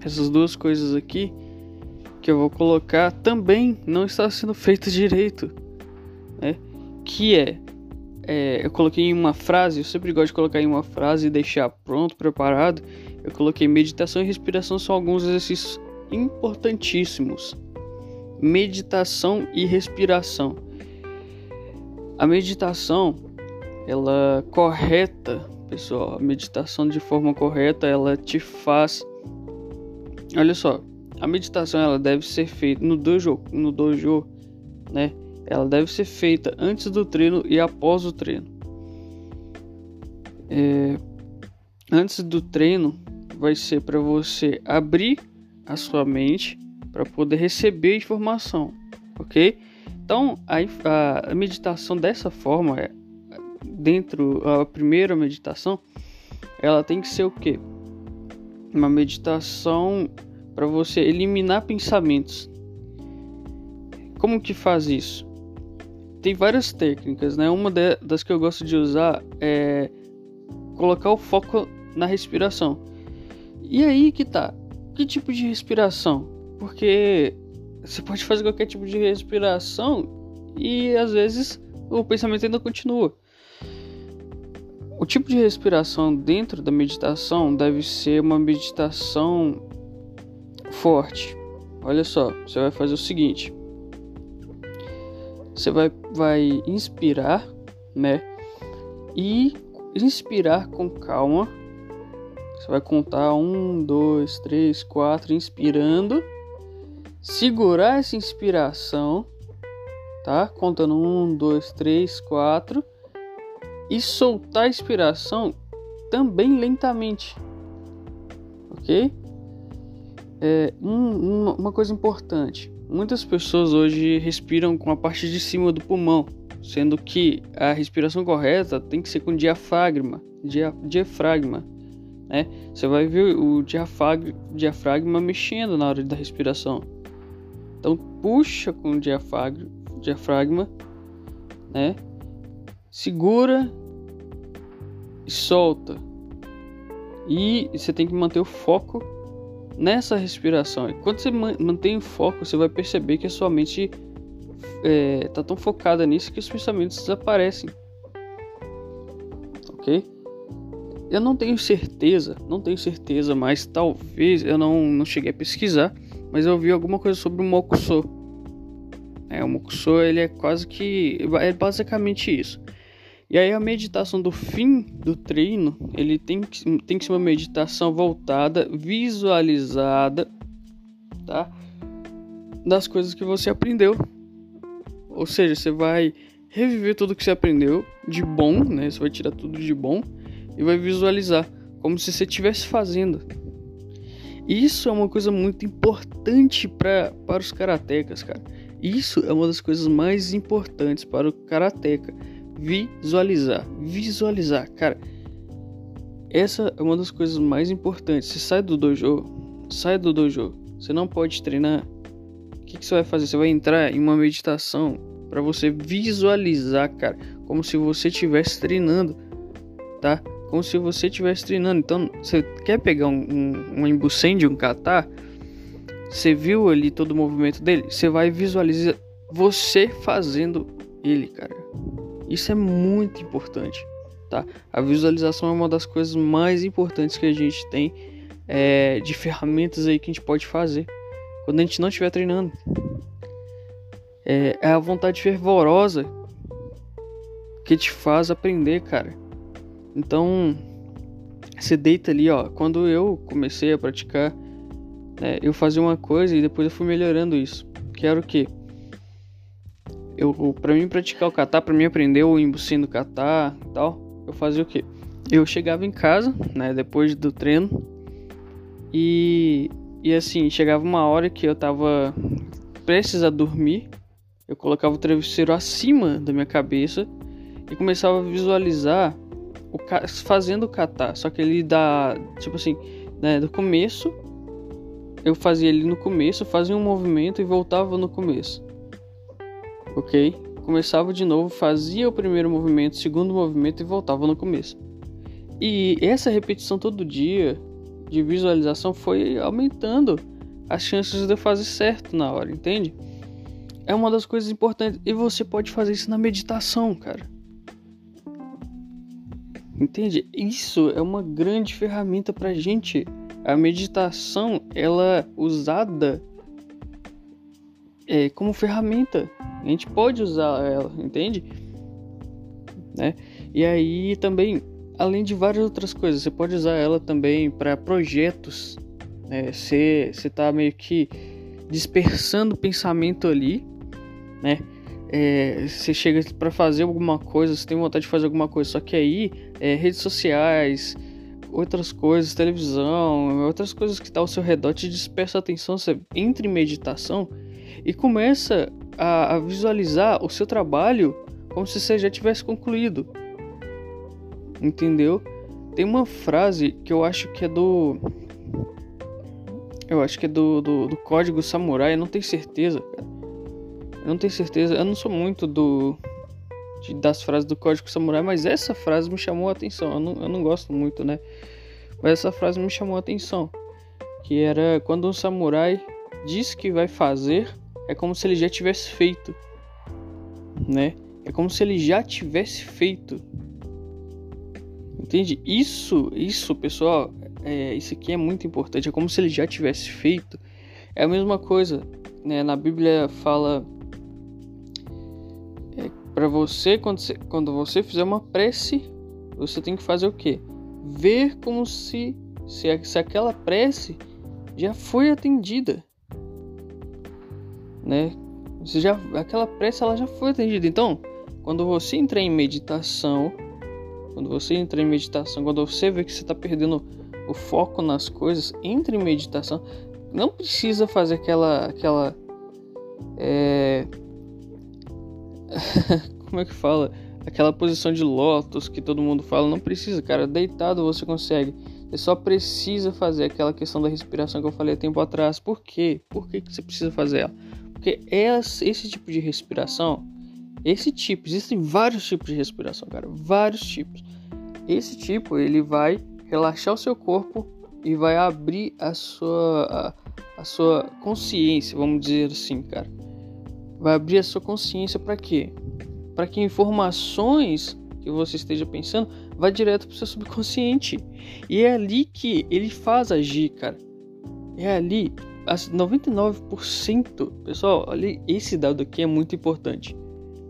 essas duas coisas aqui que eu vou colocar também não está sendo feito direito, né? Que é, é, eu coloquei em uma frase, eu sempre gosto de colocar em uma frase e deixar pronto, preparado. Eu coloquei meditação e respiração são alguns exercícios importantíssimos. Meditação e respiração. A meditação, ela correta, pessoal, a meditação de forma correta, ela te faz Olha só, a meditação ela deve ser feita no dojo, no dojo, né? Ela deve ser feita antes do treino e após o treino. É, antes do treino vai ser para você abrir a sua mente para poder receber informação, ok? Então a, a meditação dessa forma, é, dentro a primeira meditação, ela tem que ser o que? Uma meditação para você eliminar pensamentos. Como que faz isso? Tem várias técnicas, né? Uma das que eu gosto de usar é colocar o foco na respiração. E aí que tá. Que tipo de respiração? Porque você pode fazer qualquer tipo de respiração e às vezes o pensamento ainda continua. O tipo de respiração dentro da meditação deve ser uma meditação forte. Olha só, você vai fazer o seguinte: você vai, vai inspirar, né? E inspirar com calma. Você vai contar um, dois, três, quatro, inspirando, segurar essa inspiração, tá? Contando um, dois, três, quatro, e soltar a inspiração também lentamente, ok? É, um, uma coisa importante: muitas pessoas hoje respiram com a parte de cima do pulmão, sendo que a respiração correta tem que ser com diafragma, dia, diafragma. Né? Você vai ver o diafragma, mexendo na hora da respiração. Então puxa com o diafragma, diafragma né? Segura e solta. E você tem que manter o foco nessa respiração. E quando você mantém o foco, você vai perceber que a sua mente está é, tão focada nisso que os pensamentos desaparecem. Ok? Eu não tenho certeza, não tenho certeza, mas talvez eu não, não cheguei a pesquisar, mas eu vi alguma coisa sobre o Mokuso. É, o Mokuso ele é quase que é basicamente isso. E aí a meditação do fim do treino, ele tem que, tem que ser uma meditação voltada, visualizada, tá? Das coisas que você aprendeu. Ou seja, você vai reviver tudo que você aprendeu de bom, né? Você vai tirar tudo de bom e vai visualizar como se você estivesse fazendo. Isso é uma coisa muito importante pra, para os karatecas, cara. Isso é uma das coisas mais importantes para o karateca visualizar. Visualizar, cara. essa é uma das coisas mais importantes. Você sai do dojo, sai do dojo, você não pode treinar. O que, que você vai fazer? Você vai entrar em uma meditação para você visualizar, cara, como se você estivesse treinando, tá? Como se você estivesse treinando. Então, você quer pegar um, um, um de um kata? Você viu ali todo o movimento dele? Você vai visualizar você fazendo ele, cara. Isso é muito importante, tá? A visualização é uma das coisas mais importantes que a gente tem é, de ferramentas aí que a gente pode fazer quando a gente não estiver treinando. É, é a vontade fervorosa que te faz aprender, cara. Então, você deita ali, ó. Quando eu comecei a praticar, né, eu fazia uma coisa e depois eu fui melhorando isso. Que era o quê? Eu, para mim praticar o kata, para mim aprender o embucino kata e tal, eu fazia o quê? Eu chegava em casa, né, depois do treino, e, e assim, chegava uma hora que eu tava prestes a dormir, eu colocava o travesseiro acima da minha cabeça e começava a visualizar o fazendo o kata, só que ele dá, tipo assim, né, do começo, eu fazia ele no começo, fazia um movimento e voltava no começo. OK? Começava de novo, fazia o primeiro movimento, segundo movimento e voltava no começo. E essa repetição todo dia de visualização foi aumentando as chances de eu fazer certo na hora, entende? É uma das coisas importantes. E você pode fazer isso na meditação, cara. Entende? Isso é uma grande ferramenta pra gente. A meditação, ela é usada é, como ferramenta. A gente pode usar ela, entende? Né? E aí também, além de várias outras coisas, você pode usar ela também para projetos. Né? Você, você tá meio que dispersando o pensamento ali, né? É, você chega para fazer alguma coisa, você tem vontade de fazer alguma coisa, só que aí é, redes sociais, outras coisas, televisão, outras coisas que estão tá ao seu redor te dispersa a atenção, você entra em meditação e começa a, a visualizar o seu trabalho como se você já tivesse concluído. Entendeu? Tem uma frase que eu acho que é do. Eu acho que é do, do, do Código Samurai, não tenho certeza, cara eu não tenho certeza, eu não sou muito do de, das frases do Código Samurai, mas essa frase me chamou a atenção. Eu não, eu não gosto muito, né? Mas essa frase me chamou a atenção. Que era quando um samurai diz que vai fazer, é como se ele já tivesse feito, né? É como se ele já tivesse feito. Entende? Isso, isso, pessoal, é, isso aqui é muito importante. É como se ele já tivesse feito. É a mesma coisa, né? Na Bíblia fala para você quando, você quando você fizer uma prece, você tem que fazer o quê? Ver como se, se, se aquela prece já foi atendida. Né? Você já, aquela prece ela já foi atendida. Então, quando você entrar em meditação, quando você entrar em meditação, quando você vê que você está perdendo o foco nas coisas, entre em meditação. Não precisa fazer aquela aquela é, como é que fala? Aquela posição de lótus que todo mundo fala, não precisa, cara. Deitado você consegue. Você só precisa fazer aquela questão da respiração que eu falei há tempo atrás. Por quê? Por que, que você precisa fazer ela? Porque esse tipo de respiração, esse tipo, existem vários tipos de respiração, cara, vários tipos. Esse tipo, ele vai relaxar o seu corpo e vai abrir a sua a, a sua consciência, vamos dizer assim, cara vai abrir a sua consciência para quê? Para que informações que você esteja pensando vá direto para o seu subconsciente. E é ali que ele faz agir, cara. É ali, 99%, pessoal, olha, esse dado aqui é muito importante,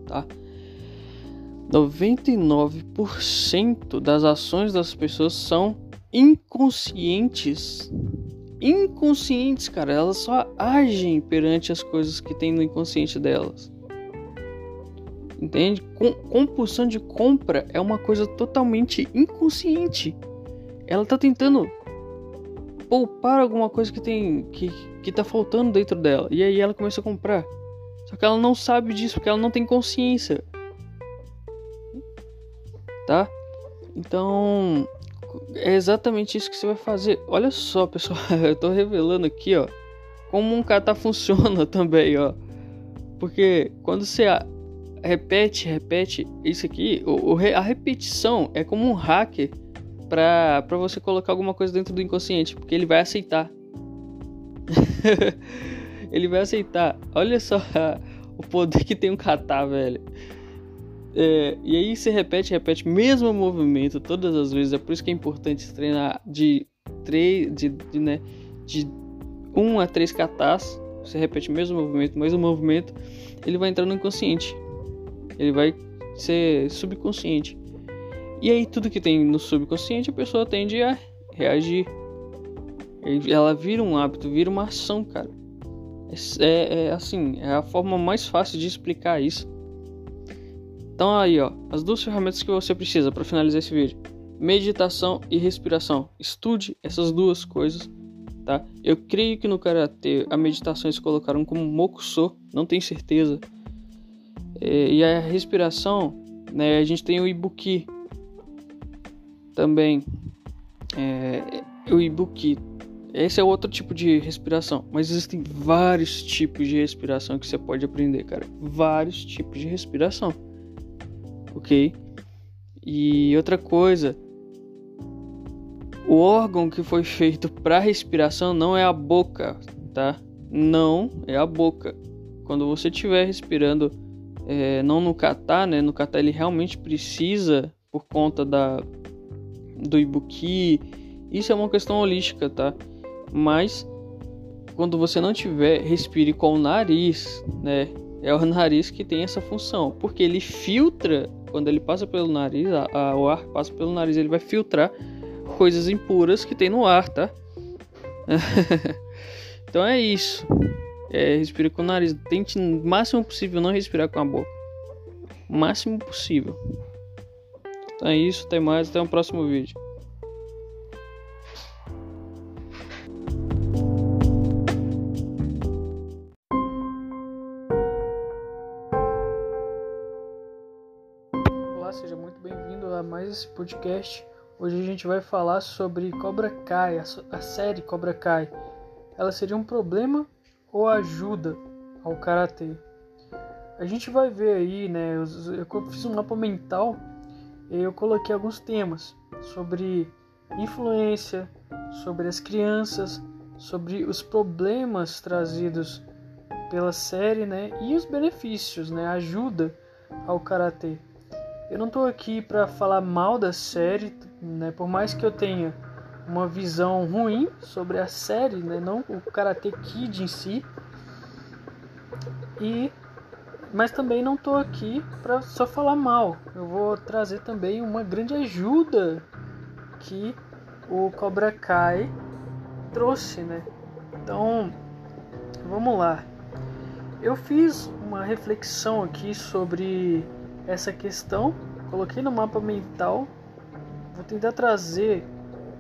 tá? 99% das ações das pessoas são inconscientes inconscientes, cara. Elas só agem perante as coisas que tem no inconsciente delas. Entende? Com, compulsão de compra é uma coisa totalmente inconsciente. Ela tá tentando poupar alguma coisa que tem que, que tá faltando dentro dela. E aí ela começa a comprar. Só que ela não sabe disso porque ela não tem consciência. Tá? Então, é exatamente isso que você vai fazer. Olha só, pessoal, eu tô revelando aqui, ó, como um kata funciona também, ó. Porque quando você repete, repete isso aqui, o, a repetição é como um hacker para você colocar alguma coisa dentro do inconsciente, porque ele vai aceitar. ele vai aceitar. Olha só o poder que tem um kata, velho. É, e aí você repete, repete o mesmo movimento todas as vezes. É por isso que é importante treinar de três, de, de, né, de um a três katas. Você repete o mesmo movimento, o mesmo movimento, ele vai entrar no inconsciente. Ele vai ser subconsciente. E aí tudo que tem no subconsciente a pessoa tende a reagir. Ela vira um hábito, vira uma ação, cara. É, é, é assim, é a forma mais fácil de explicar isso. Então aí, ó, as duas ferramentas que você precisa para finalizar esse vídeo: meditação e respiração. Estude essas duas coisas, tá? Eu creio que no karatê a meditação eles colocaram como mokuso, não tenho certeza. É, e a respiração, né? A gente tem o ibuki também. É, o ibuki. Esse é outro tipo de respiração, mas existem vários tipos de respiração que você pode aprender, cara. Vários tipos de respiração ok? E outra coisa, o órgão que foi feito para respiração não é a boca, tá? Não é a boca. Quando você estiver respirando, é, não no kata, né? No kata ele realmente precisa por conta da do ibuki. Isso é uma questão holística, tá? Mas quando você não tiver, respire com o nariz, né? É o nariz que tem essa função, porque ele filtra quando ele passa pelo nariz, a, a, o ar passa pelo nariz, ele vai filtrar coisas impuras que tem no ar, tá? então é isso. É, respira com o nariz. Tente o máximo possível não respirar com a boca. O máximo possível. Então é isso. Até mais. Até o próximo vídeo. A mais esse podcast. Hoje a gente vai falar sobre Cobra Kai, a, série Cobra Kai. Ela seria um problema ou ajuda ao karatê? A gente vai ver aí, né? Eu, fiz um mapa mental e eu coloquei alguns temas sobre influência, sobre as crianças, sobre os problemas trazidos pela série, né? E os benefícios, né? Ajuda ao karatê. Eu não estou aqui para falar mal da série, né? Por mais que eu tenha uma visão ruim sobre a série, né? Não o Karate Kid em si. E mas também não estou aqui para só falar mal. Eu vou trazer também uma grande ajuda que o Cobra Kai trouxe, né? Então, vamos lá. Eu fiz uma reflexão aqui sobre essa questão, coloquei no mapa mental, vou tentar trazer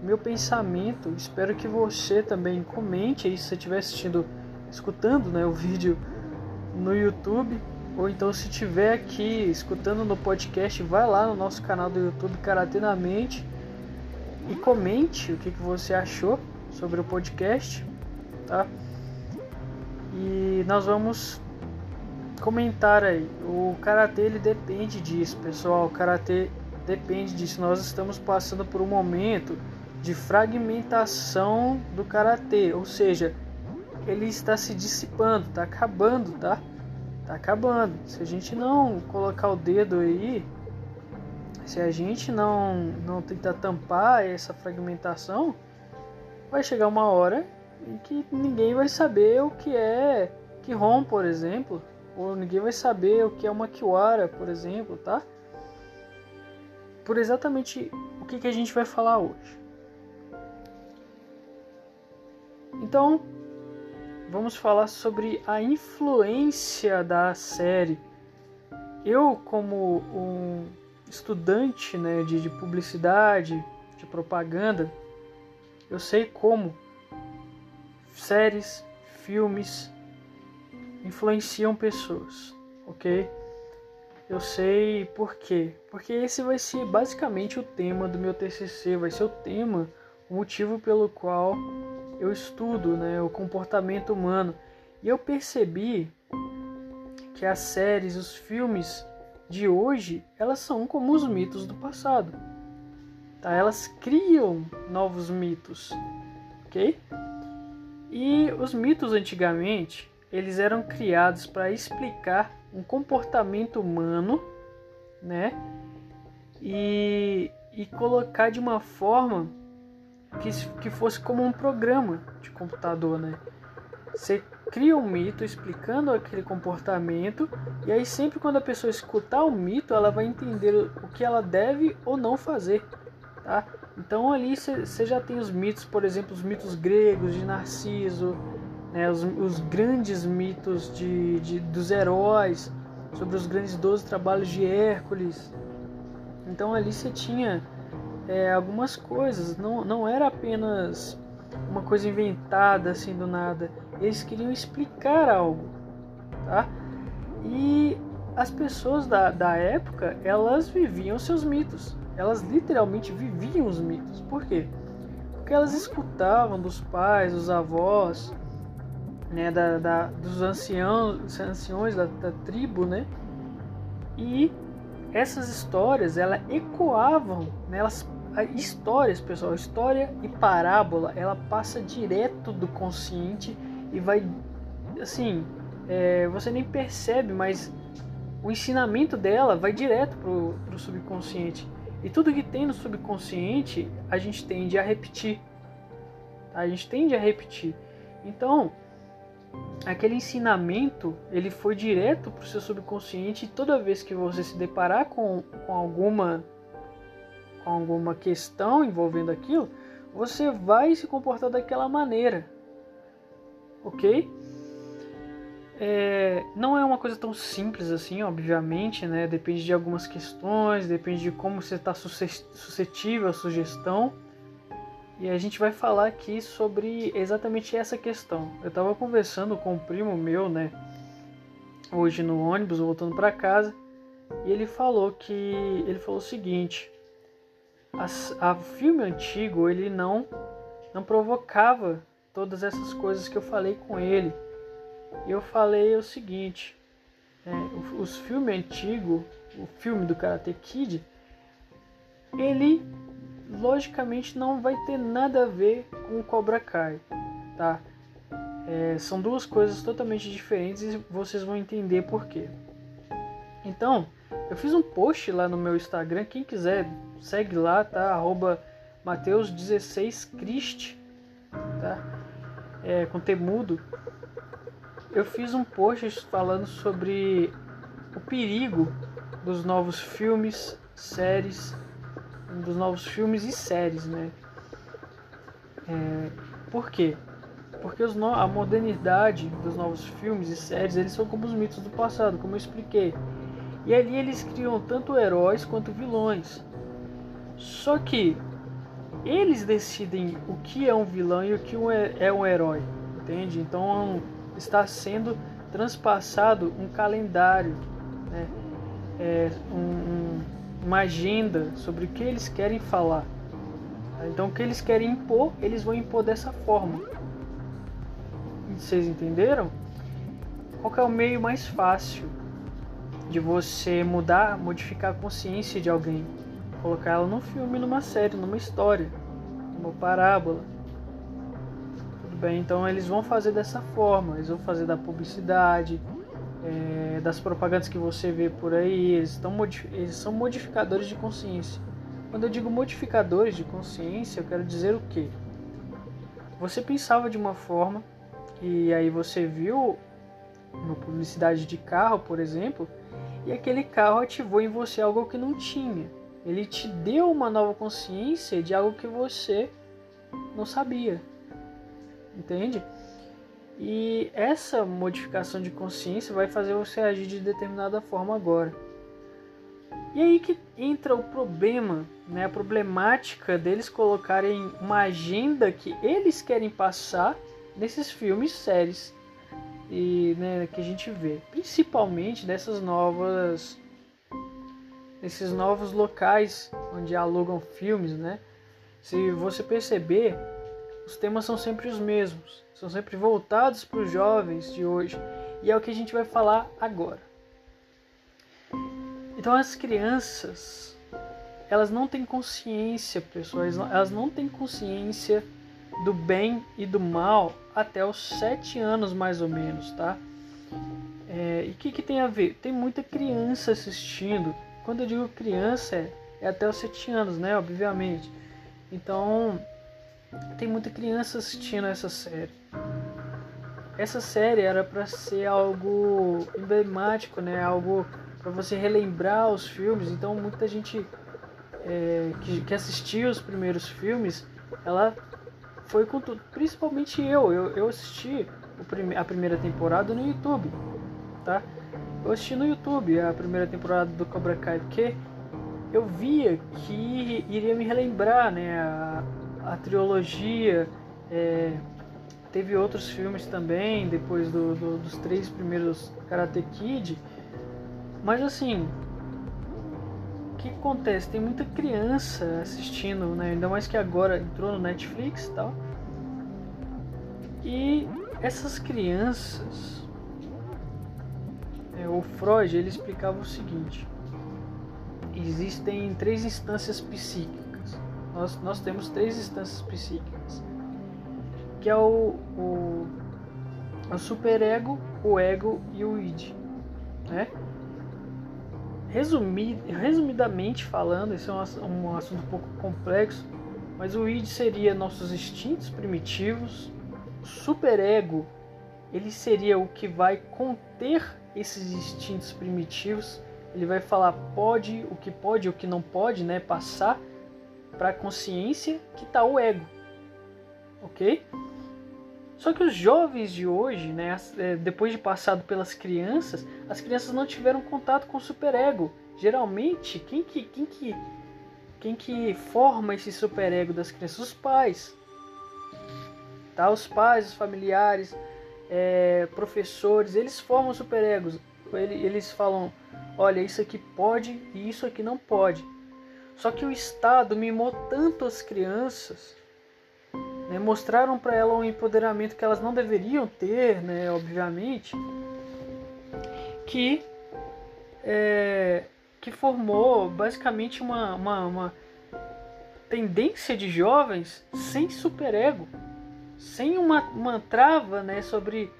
meu pensamento. Espero que você também comente aí se você estiver assistindo, escutando né, o vídeo no YouTube. Ou então se estiver aqui escutando no podcast, vai lá no nosso canal do YouTube Karatê na Mente e comente o que, que você achou sobre o podcast, tá? E nós vamos comentar aí. O karatê ele depende disso, pessoal. O karatê depende disso. Nós estamos passando por um momento de fragmentação do karatê, ou seja, ele está se dissipando, está acabando, tá? Tá acabando. Se a gente não colocar o dedo aí, se a gente não não tentar tampar essa fragmentação, vai chegar uma hora em que ninguém vai saber o que é Kihon, por exemplo, ou ninguém vai saber o que é uma Kiwara, por exemplo, tá? Por exatamente o que, que a gente vai falar hoje. Então, vamos falar sobre a influência da série. Eu, como um estudante né, de, de publicidade, de propaganda, eu sei como séries, filmes, influenciam pessoas, ok? Eu sei por quê. Porque esse vai ser basicamente o tema do meu TCC, vai ser o tema, o motivo pelo qual eu estudo, né, o comportamento humano. E eu percebi que as séries, os filmes de hoje, elas são como os mitos do passado. Tá? Elas criam novos mitos, ok? E os mitos antigamente, eles eram criados para explicar um comportamento humano, né? E, e colocar de uma forma que, que fosse como um programa de computador, né? Você cria um mito explicando aquele comportamento e aí sempre quando a pessoa escutar o mito, ela vai entender o que ela deve ou não fazer, tá? Então ali você já tem os mitos, por exemplo, os mitos gregos de Narciso, né, os, os grandes mitos de, de, dos heróis, sobre os grandes 12 trabalhos de Hércules. Então ali você tinha é, algumas coisas, não, não era apenas uma coisa inventada assim do nada. Eles queriam explicar algo, tá? E as pessoas da, da época, elas viviam seus mitos. Elas literalmente viviam os mitos. Por quê? Porque elas escutavam dos pais, dos avós, né, da, da, dos anciãos, anciões da, da tribo, né? E essas histórias, elas ecoavam, né, elas histórias, pessoal, história e parábola, ela passa direto do consciente e vai, assim, é, você nem percebe, mas o ensinamento dela vai direto pro, pro subconsciente. E tudo que tem no subconsciente, a gente tende a repetir. A gente tende a repetir. Então, aquele ensinamento, ele foi direto pro seu subconsciente e toda vez que você se deparar com, com alguma com alguma questão envolvendo aquilo, você vai se comportar daquela maneira, ok? É, não é uma coisa tão simples assim, obviamente, né? Depende de algumas questões, depende de como você está suscetível à sugestão. E a gente vai falar aqui sobre exatamente essa questão. Eu estava conversando com um primo meu, né? Hoje no ônibus, voltando para casa, e ele falou que ele falou o seguinte: a, a filme antigo ele não não provocava todas essas coisas que eu falei com ele. Eu falei o seguinte: é, os filmes antigos, o filme do Karate Kid, ele logicamente não vai ter nada a ver com o Cobra Kai, tá? É, são duas coisas totalmente diferentes e vocês vão entender por quê. Então, eu fiz um post lá no meu Instagram, quem quiser segue lá, tá? Arroba Mateus16Crist, tá? É, com temudo. Eu fiz um post falando sobre o perigo dos novos filmes, séries, dos novos filmes e séries, né? É, por quê? Porque no... a modernidade dos novos filmes e séries, eles são como os mitos do passado, como eu expliquei. E ali eles criam tanto heróis quanto vilões. Só que eles decidem o que é um vilão e o que é um herói, entende? Então está sendo transpassado um calendário, né? é, um, uma agenda sobre o que eles querem falar. Então o que eles querem impor, eles vão impor dessa forma. Vocês entenderam? Qual é o meio mais fácil de você mudar, modificar a consciência de alguém? colocar ela num filme, numa série, numa história, numa parábola. Tudo bem? Então eles vão fazer dessa forma, eles vão fazer da publicidade, é, das propagandas que você vê por aí, eles, estão eles são modificadores de consciência. Quando eu digo modificadores de consciência, eu quero dizer o quê? Você pensava de uma forma e aí você viu uma publicidade de carro, por exemplo, e aquele carro ativou em você algo que não tinha. Ele te deu uma nova consciência de algo que você não sabia. Entende? E essa modificação de consciência vai fazer você agir de determinada forma agora. E aí que entra o problema, né? A problemática deles colocarem uma agenda que eles querem passar nesses filmes, séries e né, que a gente vê, principalmente dessas novas nesses novos locais onde alugam filmes, né? Se você perceber, os temas são sempre os mesmos, são sempre voltados para os jovens de hoje, e é o que a gente vai falar agora. Então as crianças, elas não têm consciência, pessoas, elas não têm consciência do bem e do mal até os sete anos mais ou menos, tá? É, e o que, que tem a ver? Tem muita criança assistindo. Quando eu digo criança, é, é até os sete anos, né? Obviamente. Então, tem muita criança assistindo essa série. Essa série era para ser algo emblemático, né? Algo para você relembrar os filmes. Então, muita gente é, que, que assistiu os primeiros filmes, ela foi com tudo. Principalmente eu. Eu, eu assisti prime a primeira temporada no YouTube, tá? Eu assisti no YouTube a primeira temporada do Cobra Kai porque eu via que iria me relembrar, né? A, a trilogia. É, teve outros filmes também, depois do, do, dos três primeiros Karate Kid. Mas assim, o que acontece? Tem muita criança assistindo, né? Ainda mais que agora entrou no Netflix e tal. E essas crianças, é, o Freud ele explicava o seguinte: existem três instâncias psíquicas. Nós, nós temos três instâncias psíquicas, que é o, o, o superego, o ego e o id, né? Resumid, resumidamente falando, esse é um, um assunto um pouco complexo, mas o id seria nossos instintos primitivos, superego ele seria o que vai conter esses instintos primitivos. Ele vai falar pode, o que pode, o que não pode, né, passar para a consciência que está o ego, ok? Só que os jovens de hoje, né, é, depois de passado pelas crianças, as crianças não tiveram contato com o superego. Geralmente, quem que, quem que, quem que forma esse superego das crianças? Os pais tá? Os pais, os familiares, é, professores, eles formam superegos. Eles falam, olha, isso aqui pode e isso aqui não pode. Só que o Estado mimou tanto as crianças, né, mostraram para elas um empoderamento que elas não deveriam ter, né, obviamente, que é, que formou basicamente uma, uma, uma tendência de jovens sem superego sem uma, uma trava né, sobre.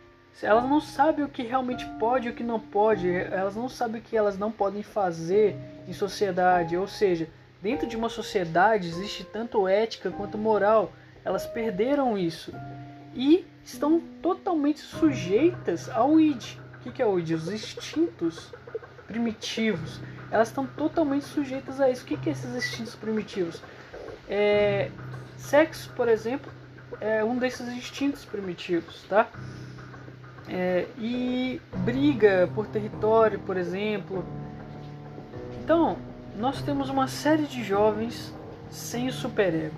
Elas não sabem o que realmente pode e o que não pode, elas não sabem o que elas não podem fazer em sociedade. Ou seja, dentro de uma sociedade existe tanto ética quanto moral. Elas perderam isso e estão totalmente sujeitas ao id. O que é o id? Os instintos primitivos. Elas estão totalmente sujeitas a isso. O que é esses instintos primitivos? É, sexo, por exemplo, é um desses instintos primitivos, tá? É, e briga por território, por exemplo. Então, nós temos uma série de jovens sem o superego,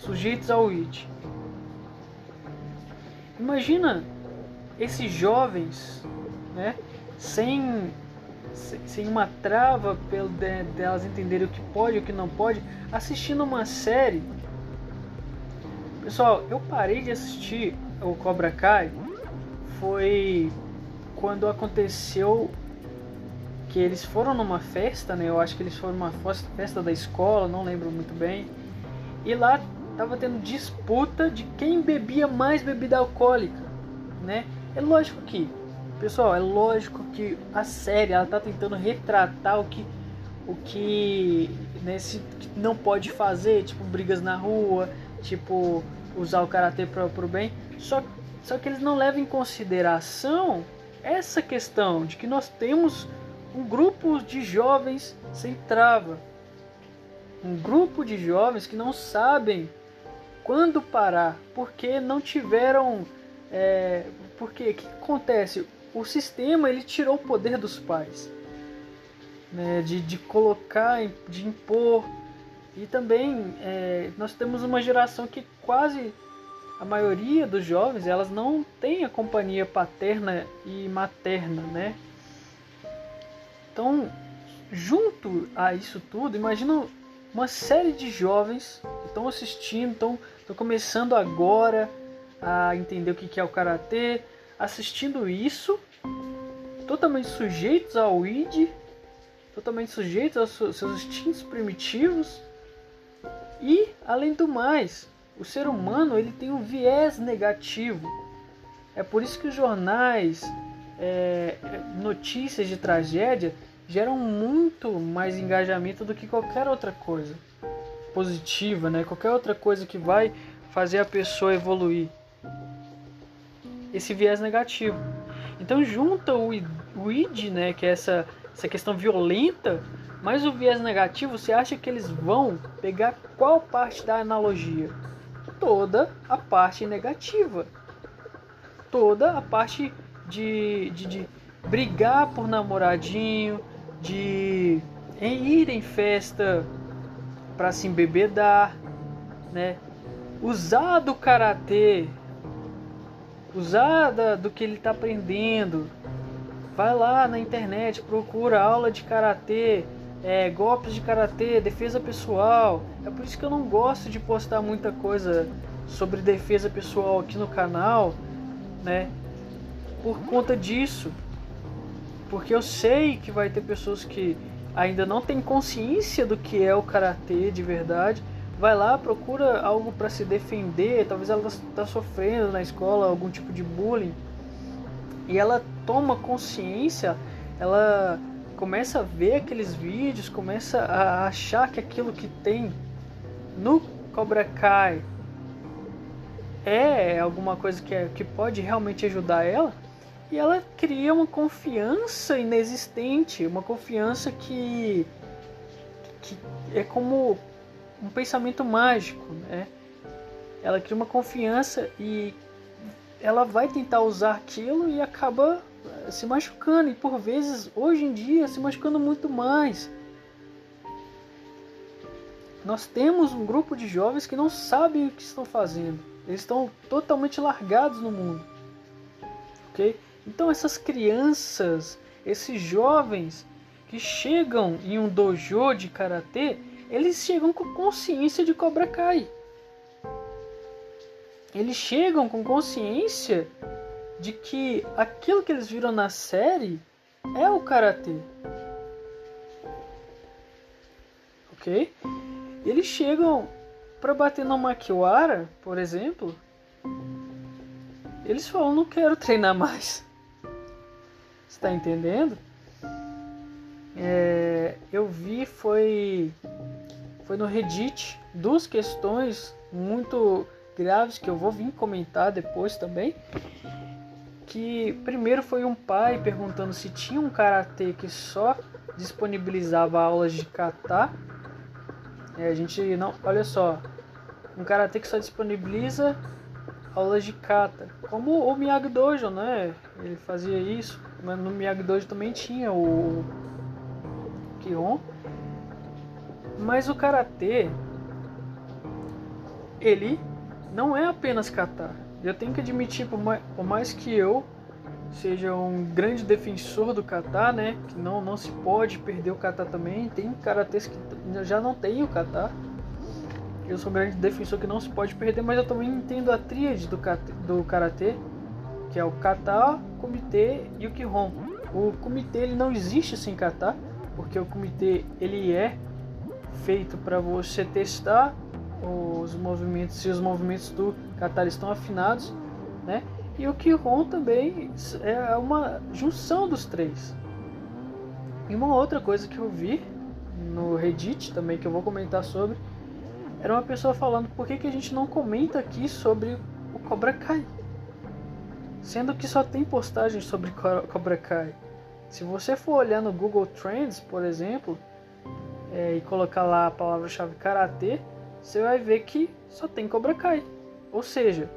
sujeitos ao id. Imagina esses jovens, né, sem sem uma trava pelo delas de, entenderem o que pode e o que não pode, assistindo uma série Pessoal, eu parei de assistir o Cobra Kai foi quando aconteceu que eles foram numa festa, né? Eu acho que eles foram numa festa da escola, não lembro muito bem. E lá tava tendo disputa de quem bebia mais bebida alcoólica, né? É lógico que, pessoal, é lógico que a série ela tá tentando retratar o que o que, né, não pode fazer, tipo brigas na rua, tipo usar o karatê para o bem, só, só que eles não levam em consideração essa questão de que nós temos um grupo de jovens sem trava, um grupo de jovens que não sabem quando parar, porque não tiveram, é, porque o que acontece? O sistema ele tirou o poder dos pais, né, de, de colocar, de impor e também é, nós temos uma geração que quase a maioria dos jovens elas não tem a companhia paterna e materna, né? Então junto a isso tudo, imagina uma série de jovens que estão assistindo, estão, começando agora a entender o que é o karatê, assistindo isso, totalmente sujeitos ao id, totalmente sujeitos aos seus instintos primitivos e, além do mais, o ser humano ele tem um viés negativo. É por isso que os jornais, é, notícias de tragédia geram muito mais engajamento do que qualquer outra coisa positiva, né? Qualquer outra coisa que vai fazer a pessoa evoluir. Esse viés negativo. Então junta o, o id, né, que é essa, essa questão violenta, mais o viés negativo, você acha que eles vão pegar qual parte da analogia? Toda a parte negativa. Toda a parte de, de, de brigar por namoradinho, de ir em festa para se embebedar, né? Usar do karatê, usar da, do que ele está aprendendo. Vai lá na internet, procura aula de karatê, é, golpes de karatê, defesa pessoal. É por isso que eu não gosto de postar muita coisa sobre defesa pessoal aqui no canal, né? Por conta disso, porque eu sei que vai ter pessoas que ainda não têm consciência do que é o karatê de verdade. Vai lá, procura algo para se defender. Talvez ela está sofrendo na escola algum tipo de bullying. E ela toma consciência, ela começa a ver aqueles vídeos, começa a achar que aquilo que tem no Cobra Kai é alguma coisa que, é, que pode realmente ajudar ela e ela cria uma confiança inexistente, uma confiança que, que é como um pensamento mágico, né? Ela cria uma confiança e ela vai tentar usar aquilo e acaba eh, se machucando e por vezes hoje em dia se machucando muito mais. Nós temos um grupo de jovens que não sabem o que estão fazendo. Eles estão totalmente largados no mundo. OK? Então essas crianças, esses jovens que chegam em um dojo de karatê, eles chegam com consciência de Cobra Kai. Eles chegam com consciência de que aquilo que eles viram na série é o karatê. OK? Eles chegam para bater no Makiwara, por exemplo, eles falam: "Não quero treinar mais" está entendendo? É, eu vi foi foi no Reddit duas questões muito graves que eu vou vir comentar depois também. Que primeiro foi um pai perguntando se tinha um karatê que só disponibilizava aulas de kata. É, a gente não, olha só, um karatê que só disponibiliza aulas de kata, como o Miyagi Dojo, né? Ele fazia isso, mas no Miyagi Dojo também tinha o Kion. Mas o karatê ele não é apenas kata. Eu tenho que admitir, por mais, por mais que eu seja um grande defensor do kata, né? Que não, não se pode perder o kata também. Tem karatês que já não tem o kata eu sou um grande defensor que não se pode perder, mas eu também entendo a tríade do, do karatê, que é o kata, comitê e o kihon. O comitê ele não existe sem kata, porque o comitê ele é feito para você testar os movimentos, se os movimentos do kata estão afinados, né? E o kihon também é uma junção dos três. E uma outra coisa que eu vi no Reddit também que eu vou comentar sobre era uma pessoa falando por que, que a gente não comenta aqui sobre o Cobra Kai. Sendo que só tem postagens sobre Cobra Kai. Se você for olhar no Google Trends, por exemplo, é, e colocar lá a palavra-chave Karatê, você vai ver que só tem Cobra Kai. Ou seja,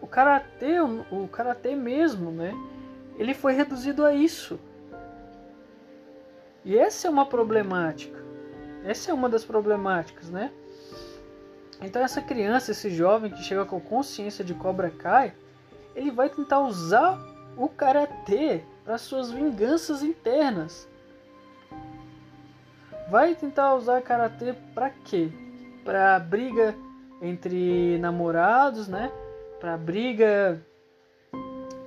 o Karatê, o Karatê mesmo, né? Ele foi reduzido a isso. E essa é uma problemática. Essa é uma das problemáticas, né? Então essa criança, esse jovem que chega com consciência de Cobra Kai, ele vai tentar usar o karatê para suas vinganças internas. vai tentar usar karatê para quê? Para briga entre namorados, né? Para briga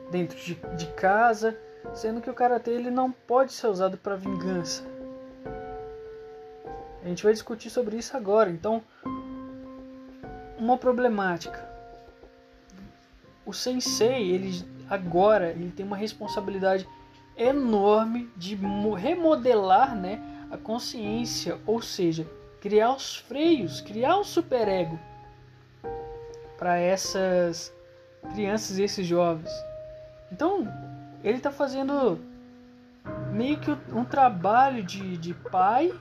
dentro de, de casa, sendo que o karatê ele não pode ser usado para vingança. A gente vai discutir sobre isso agora. Então, uma problemática. O sensei, ele agora, ele tem uma responsabilidade enorme de remodelar, né, a consciência, ou seja, criar os freios, criar um superego para essas crianças e esses jovens. Então, ele está fazendo meio que um trabalho de, de pai,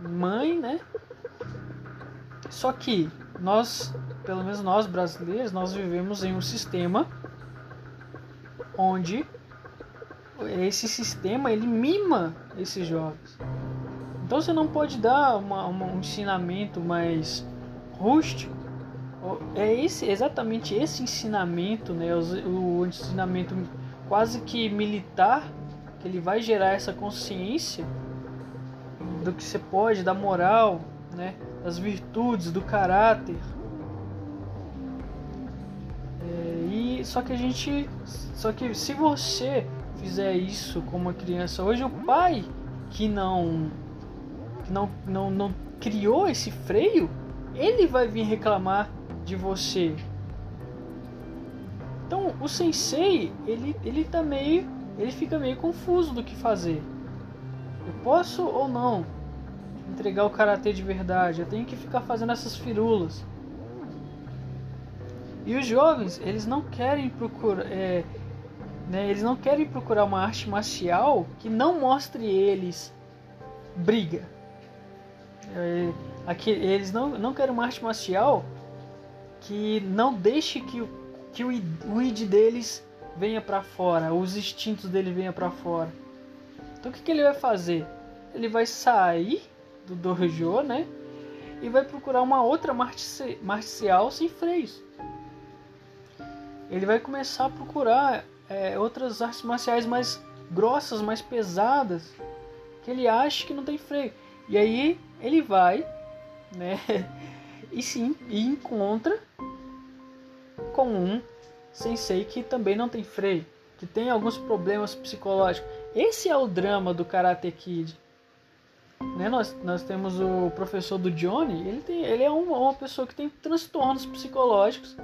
mãe, né? Só que nós, pelo menos nós brasileiros, nós vivemos em um sistema onde esse sistema ele mima esses jovens. Então você não pode dar uma, uma, um ensinamento mais rústico. É esse, exatamente esse ensinamento, né, o, o ensinamento quase que militar, que ele vai gerar essa consciência do que você pode, da moral, né, das virtudes, do caráter. Só que a gente, só que se você fizer isso com uma criança hoje, o pai que não não, não, não criou esse freio, ele vai vir reclamar de você. Então o sensei, ele, ele tá meio. Ele fica meio confuso do que fazer. Eu posso ou não entregar o karatê de verdade? Eu tenho que ficar fazendo essas firulas. E os jovens, eles não querem procurar. É, né, eles não querem procurar uma arte marcial que não mostre eles briga. É, aqui, eles não, não querem uma arte marcial que não deixe que, que o, o id deles venha para fora, os instintos dele venha para fora. Então o que, que ele vai fazer? Ele vai sair do dojo, né? E vai procurar uma outra marcial sem freios. Ele vai começar a procurar é, outras artes marciais mais grossas, mais pesadas, que ele acha que não tem freio. E aí ele vai, né? E sim, e encontra com um sensei que também não tem freio, que tem alguns problemas psicológicos. Esse é o drama do Karate Kid. Né? Nós, nós temos o professor do Johnny, ele, tem, ele é uma, uma pessoa que tem transtornos psicológicos,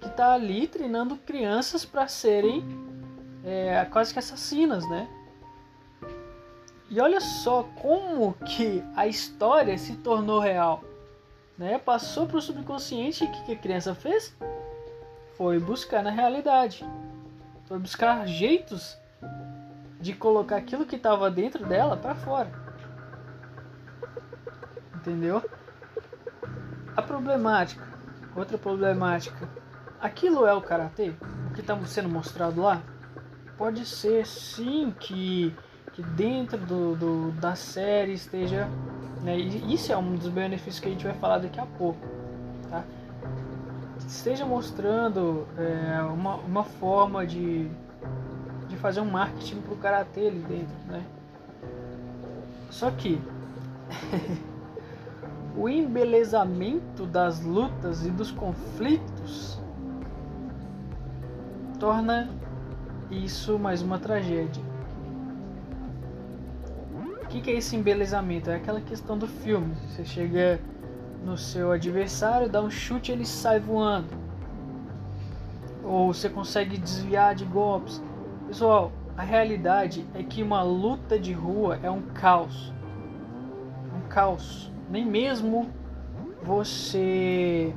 que está ali treinando crianças para serem é, quase que assassinas, né? E olha só como que a história se tornou real. Né? Passou para o subconsciente e o que a criança fez? Foi buscar na realidade. Foi buscar jeitos de colocar aquilo que estava dentro dela para fora. Entendeu? A problemática, outra problemática. Aquilo é o karatê? O que está sendo mostrado lá? Pode ser sim que que dentro do, do, da série esteja. Né, isso é um dos benefícios que a gente vai falar daqui a pouco. Tá? Esteja mostrando é, uma, uma forma de, de fazer um marketing para o karatê ali dentro. Né? Só que o embelezamento das lutas e dos conflitos torna isso mais uma tragédia. O que, é esse embelezamento? É aquela questão do filme. Você chega no seu adversário, dá um chute ele sai voando. Ou você consegue desviar de golpes. Pessoal, a realidade é que uma luta de rua é um caos. Um caos. Nem mesmo você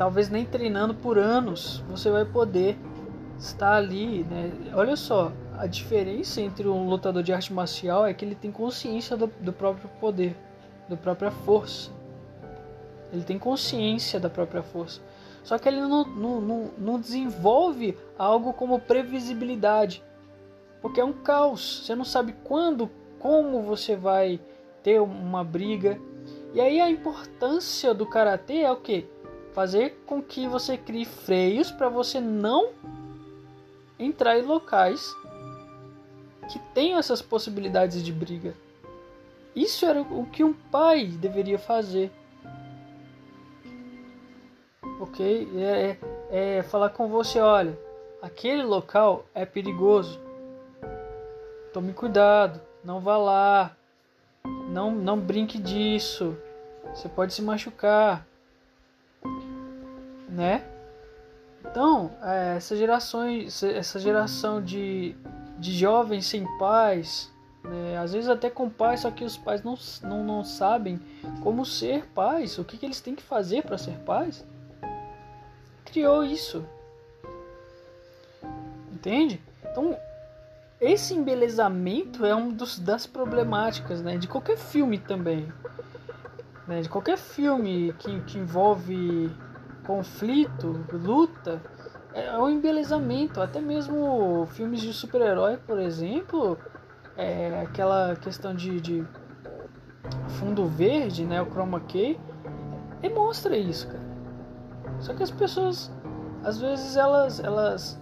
talvez nem treinando por anos, você vai poder estar ali, né? Olha só, a diferença entre um lutador de arte marcial é que ele tem consciência do, do próprio poder, da própria força. Ele tem consciência da própria força. Só que ele não, não, não, não desenvolve algo como previsibilidade. Porque é um caos. Você não sabe quando, como você vai ter uma briga. E aí a importância do karatê é o que? Fazer com que você crie freios para você não entrar em locais que tenham essas possibilidades de briga. Isso era o que um pai deveria fazer. Ok? É, é, é falar com você, olha, aquele local é perigoso. Tome cuidado, não vá lá. Não, não brinque disso. Você pode se machucar. Né? Então, é, essa geração, essa geração de, de jovens sem pais, né? às vezes até com pais, só que os pais não, não, não sabem como ser pais, o que, que eles têm que fazer para ser pais, criou isso. Entende? Então, esse embelezamento é um dos, das problemáticas né? de qualquer filme também. Né? De qualquer filme que, que envolve conflito, luta, é o embelezamento. Até mesmo filmes de super-herói, por exemplo, é aquela questão de, de fundo verde, né, o chroma key, demonstra isso, cara. Só que as pessoas, às vezes, elas, elas,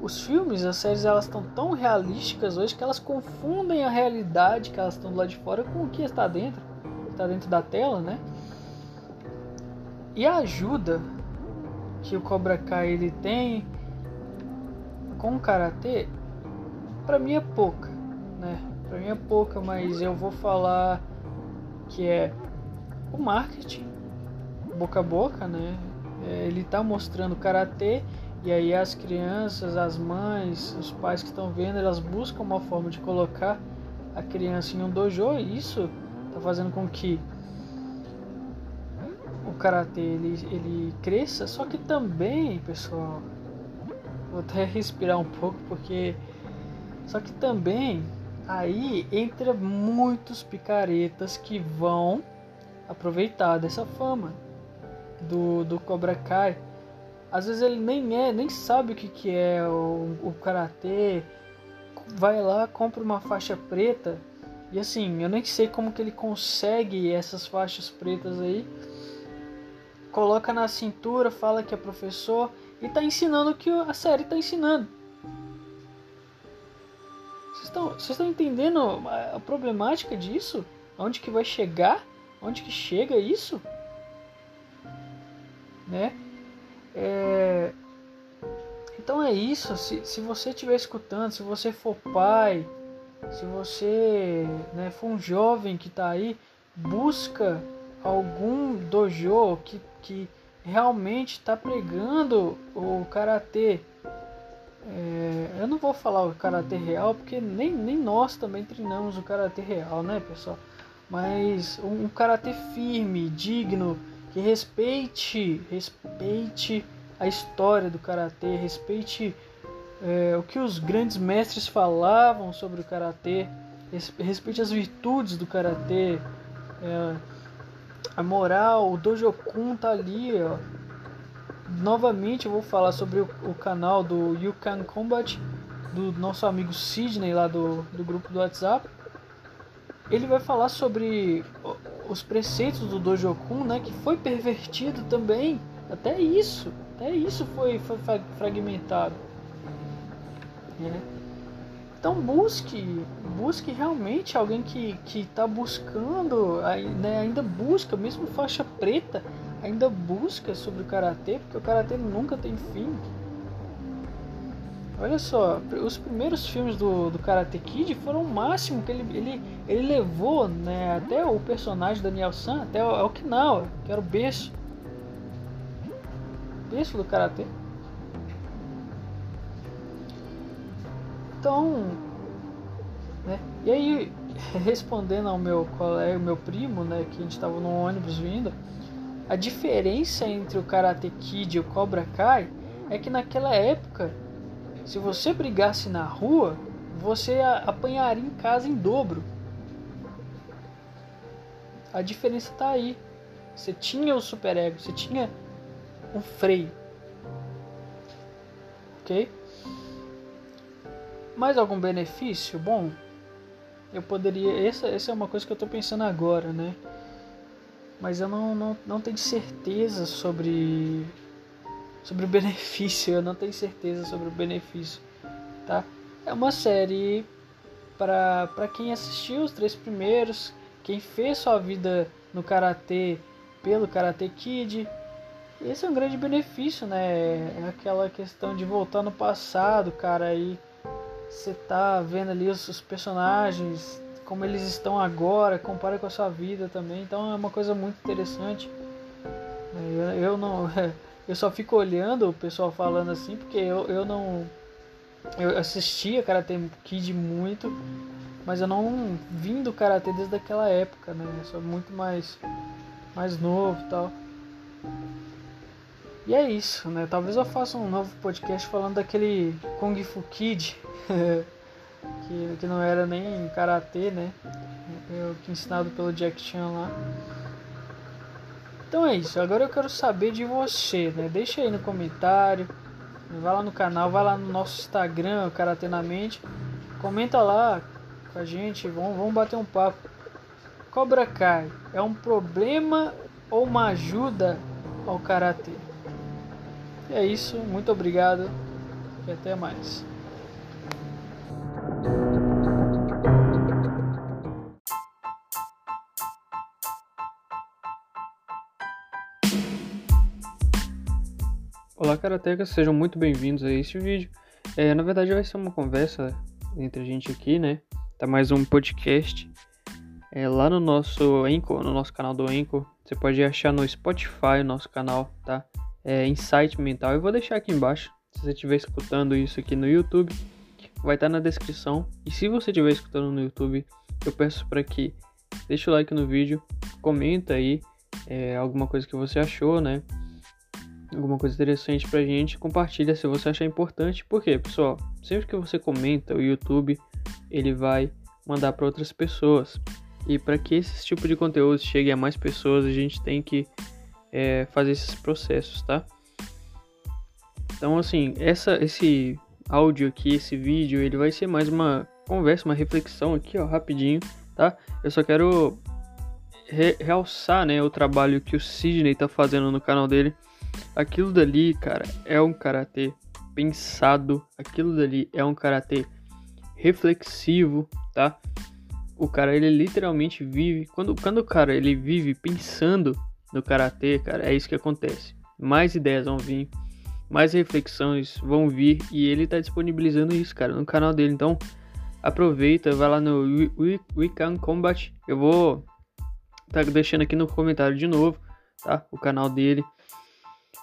os filmes, as séries, elas estão tão realísticas hoje que elas confundem a realidade que elas estão lado de fora com o que está dentro, está dentro da tela, né? E a ajuda que o Cobra Kai ele tem com o karatê, para mim é pouca, né? Para mim é pouca, mas eu vou falar que é o marketing, boca a boca, né? É, ele tá mostrando karatê e aí as crianças, as mães, os pais que estão vendo, elas buscam uma forma de colocar a criança em um dojo e isso tá fazendo com que o karatê ele, ele cresça, só que também, pessoal, vou até respirar um pouco porque só que também aí entra muitos picaretas que vão aproveitar dessa fama do, do Cobra Kai. Às vezes ele nem é, nem sabe o que, que é o, o karatê. Vai lá, compra uma faixa preta. E assim, eu nem sei como que ele consegue essas faixas pretas aí coloca na cintura, fala que é professor e está ensinando o que a série está ensinando. Vocês estão, entendendo a, problemática disso? Onde que vai chegar? Onde que chega isso? Né? É... Então é isso. Se, se você estiver escutando, se você for pai, se você né, for um jovem que está aí, busca algum dojo que, que realmente está pregando o karatê. É, eu não vou falar o karatê real porque nem, nem nós também treinamos o karatê real, né, pessoal? Mas um, um karatê firme, digno, que respeite, respeite a história do karatê, respeite é, o que os grandes mestres falavam sobre o karatê, respeite as virtudes do karatê. É, a moral, o Dojokun tá ali, ó. Novamente eu vou falar sobre o, o canal do You Can Combat, do nosso amigo Sidney lá do, do grupo do WhatsApp. Ele vai falar sobre os preceitos do Dojokun, né, que foi pervertido também. Até isso, até isso foi, foi fragmentado. Né? Então busque, busque realmente alguém que está buscando, né, ainda busca, mesmo faixa preta, ainda busca sobre o karatê, porque o karatê nunca tem fim. Olha só, os primeiros filmes do, do Karate Kid foram o máximo que ele, ele, ele levou né, até o personagem Daniel San, até o Okinawa, que era o berço. Berço do Karatê. Então, né? E aí, respondendo ao meu colega, meu primo, né, que a gente estava no ônibus vindo, a diferença entre o Karate Kid e o Cobra Kai é que naquela época, se você brigasse na rua, você apanharia em casa em dobro. A diferença está aí. Você tinha o super ego, você tinha um freio. Ok? Mais algum benefício? Bom, eu poderia. Essa, essa é uma coisa que eu estou pensando agora, né? Mas eu não, não, não tenho certeza sobre. Sobre o benefício. Eu não tenho certeza sobre o benefício. Tá? É uma série para quem assistiu os três primeiros, quem fez sua vida no karatê pelo Karate Kid. Esse é um grande benefício, né? É aquela questão de voltar no passado, cara, aí você tá vendo ali os, os personagens, como eles estão agora, compara com a sua vida também. Então é uma coisa muito interessante. Eu, eu não eu só fico olhando o pessoal falando assim porque eu, eu não eu assistia Karate Kid muito, mas eu não vim do karatê desde aquela época, né? Eu sou muito mais mais novo e tal. E é isso, né? Talvez eu faça um novo podcast falando daquele Kung Fu Kid, que, que não era nem karatê, né? Eu, que ensinado pelo Jack Chan lá. Então é isso, agora eu quero saber de você, né? Deixa aí no comentário, vai lá no canal, vai lá no nosso Instagram, Karatê na Mente, comenta lá com a gente, vamos, vamos bater um papo. Cobra Kai é um problema ou uma ajuda ao karatê? É isso, muito obrigado e até mais. Olá, karatecas, sejam muito bem-vindos a este vídeo. É, na verdade, vai ser uma conversa entre a gente aqui, né? Tá mais um podcast é, lá no nosso Anchor, no nosso canal do Anchor. Você pode achar no Spotify o nosso canal, tá? É Insight Mental. Eu vou deixar aqui embaixo. Se você estiver escutando isso aqui no YouTube, vai estar tá na descrição. E se você estiver escutando no YouTube, eu peço para que deixe o like no vídeo, comenta aí é, alguma coisa que você achou, né? Alguma coisa interessante pra gente, compartilha se você achar importante. Porque, pessoal, sempre que você comenta, o YouTube ele vai mandar para outras pessoas. E para que esse tipo de conteúdo chegue a mais pessoas, a gente tem que é, fazer esses processos, tá? Então, assim, essa, esse áudio aqui, esse vídeo, ele vai ser mais uma conversa, uma reflexão aqui, ó, rapidinho, tá? Eu só quero re realçar, né, o trabalho que o Sidney tá fazendo no canal dele. Aquilo dali, cara, é um karatê pensado, aquilo dali é um karatê reflexivo, tá? o cara ele literalmente vive quando quando o cara ele vive pensando no karatê, cara, é isso que acontece. Mais ideias vão vir, mais reflexões vão vir e ele tá disponibilizando isso, cara, no canal dele. Então, aproveita, vai lá no We, We Can Combat. Eu vou tá deixando aqui no comentário de novo, tá? O canal dele.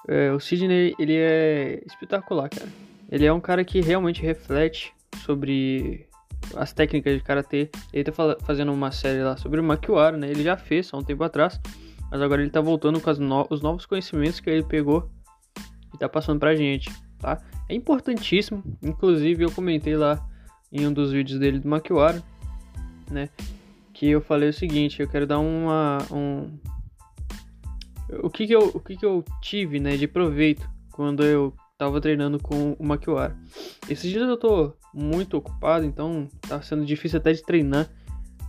É, o Sidney, ele é espetacular, cara. Ele é um cara que realmente reflete sobre as técnicas de karatê. Ele tá fazendo uma série lá sobre o Makiwara, né? Ele já fez há um tempo atrás, mas agora ele tá voltando com no os novos conhecimentos que ele pegou e tá passando pra gente, tá? É importantíssimo, inclusive eu comentei lá em um dos vídeos dele do Makiwara, né? Que eu falei o seguinte, eu quero dar uma um o que que eu o que que eu tive, né, de proveito quando eu tava treinando com o Makiwara. Esses dias eu tô muito ocupado, então tá sendo difícil até de treinar,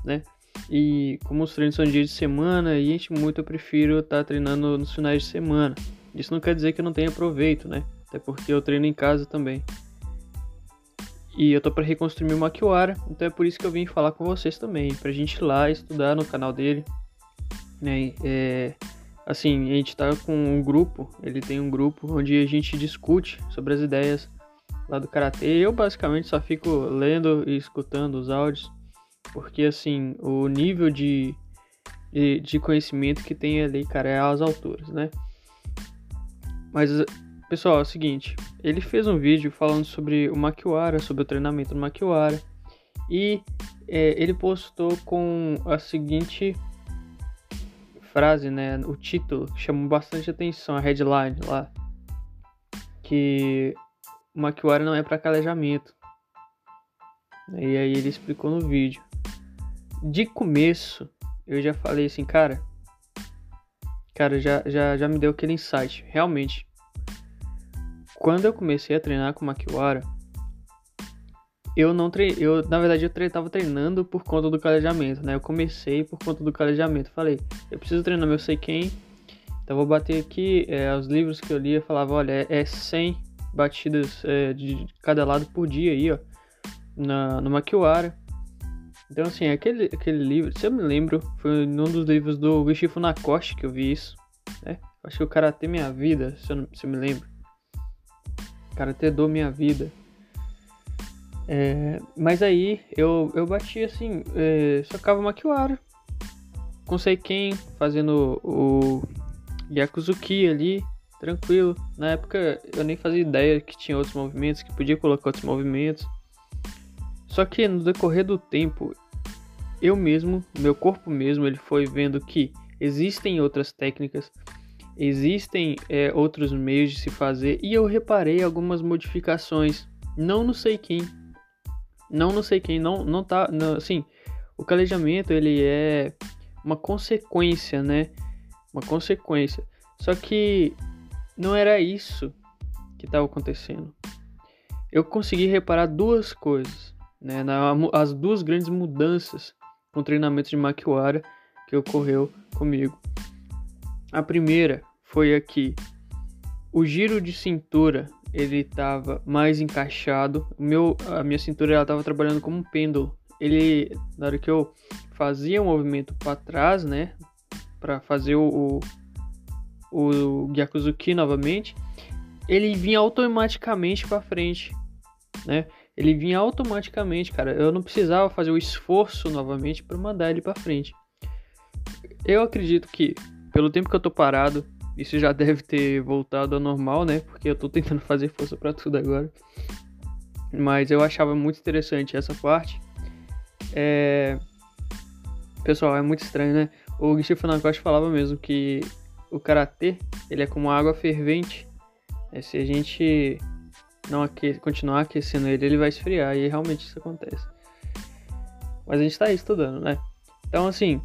né? E como os treinos são dias de semana, e gente muito eu prefiro estar tá treinando nos finais de semana. Isso não quer dizer que eu não tenha proveito, né? Até porque eu treino em casa também. E eu tô para reconstruir o Makiwara, então é por isso que eu vim falar com vocês também, pra gente ir lá estudar no canal dele, né? É, assim, a gente tá com um grupo, ele tem um grupo onde a gente discute sobre as ideias lá do karatê. Eu basicamente só fico lendo e escutando os áudios, porque assim, o nível de, de, de conhecimento que tem ali, cara, é às alturas, né? Mas, pessoal, é o seguinte, ele fez um vídeo falando sobre o Makiwara, sobre o treinamento do Makiwara, e é, ele postou com a seguinte frase, né, o título, chamou bastante atenção, a headline lá, que o Maquiara não é para calejamento. E aí ele explicou no vídeo. De começo, eu já falei assim, cara, cara, já, já, já me deu aquele insight, realmente. Quando eu comecei a treinar com Maquiara, eu não treinei, eu na verdade eu tre tava treinando por conta do calejamento, né? Eu comecei por conta do calejamento. Falei, eu preciso treinar meu sei quem. Então vou bater aqui é, os livros que eu li, eu falava, olha, é, é 100 batidas é, de cada lado por dia aí, ó, na, no Makiwara. Então, assim, aquele, aquele livro, se eu me lembro, foi num dos livros do Guichi Funakoshi que eu vi isso, né? Acho que o Karatê Minha Vida, se eu, se eu me lembro. Karatê do Minha Vida. É, mas aí eu, eu bati assim, é, socava Makiwara. Com quem fazendo o Yakuzuki ali, tranquilo. Na época eu nem fazia ideia que tinha outros movimentos, que podia colocar outros movimentos. Só que no decorrer do tempo, eu mesmo, meu corpo mesmo, ele foi vendo que existem outras técnicas, existem é, outros meios de se fazer e eu reparei algumas modificações. Não no sei quem, não não sei quem, não não tá, não, assim, o calejamento ele é uma consequência, né? Uma consequência. Só que não era isso que estava acontecendo. Eu consegui reparar duas coisas né, na, as duas grandes mudanças com o treinamento de Makiwara que ocorreu comigo. A primeira foi aqui, o giro de cintura ele estava mais encaixado, o meu, a minha cintura ela estava trabalhando como um pêndulo. Ele, na hora que eu fazia o um movimento para trás, né, para fazer o, o, o Gyakuzuki novamente, ele vinha automaticamente para frente, né? ele vinha automaticamente, cara. Eu não precisava fazer o esforço novamente para mandar ele para frente. Eu acredito que, pelo tempo que eu tô parado, isso já deve ter voltado ao normal, né? Porque eu tô tentando fazer força para tudo agora. Mas eu achava muito interessante essa parte. É... Pessoal, é muito estranho, né? O Gishi Funakoshi falava mesmo que o karatê, ele é como água fervente. É, se a gente não aque continuar aquecendo ele, ele vai esfriar. E realmente isso acontece. Mas a gente está aí estudando, né? Então, assim,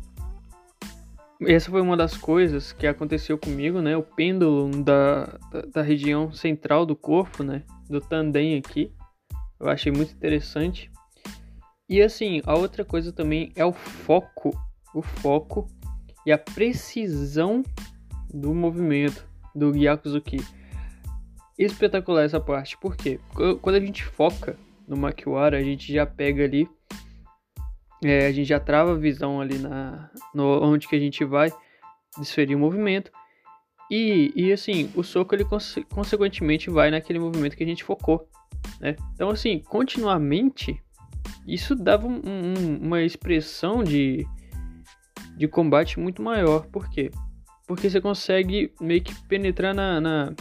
essa foi uma das coisas que aconteceu comigo, né? O pêndulo da, da, da região central do corpo, né? Do tandem aqui. Eu achei muito interessante. E assim, a outra coisa também é o foco. O foco e a precisão do movimento do Gyakuzuki espetacular essa parte. Por quê? Quando a gente foca no Makiwara, a gente já pega ali, é, a gente já trava a visão ali na, no, onde que a gente vai desferir o movimento. E, e assim, o soco ele conse consequentemente vai naquele movimento que a gente focou. Né? Então, assim, continuamente, isso dava um, um, uma expressão de, de combate muito maior. Por quê? Porque você consegue meio que penetrar na, na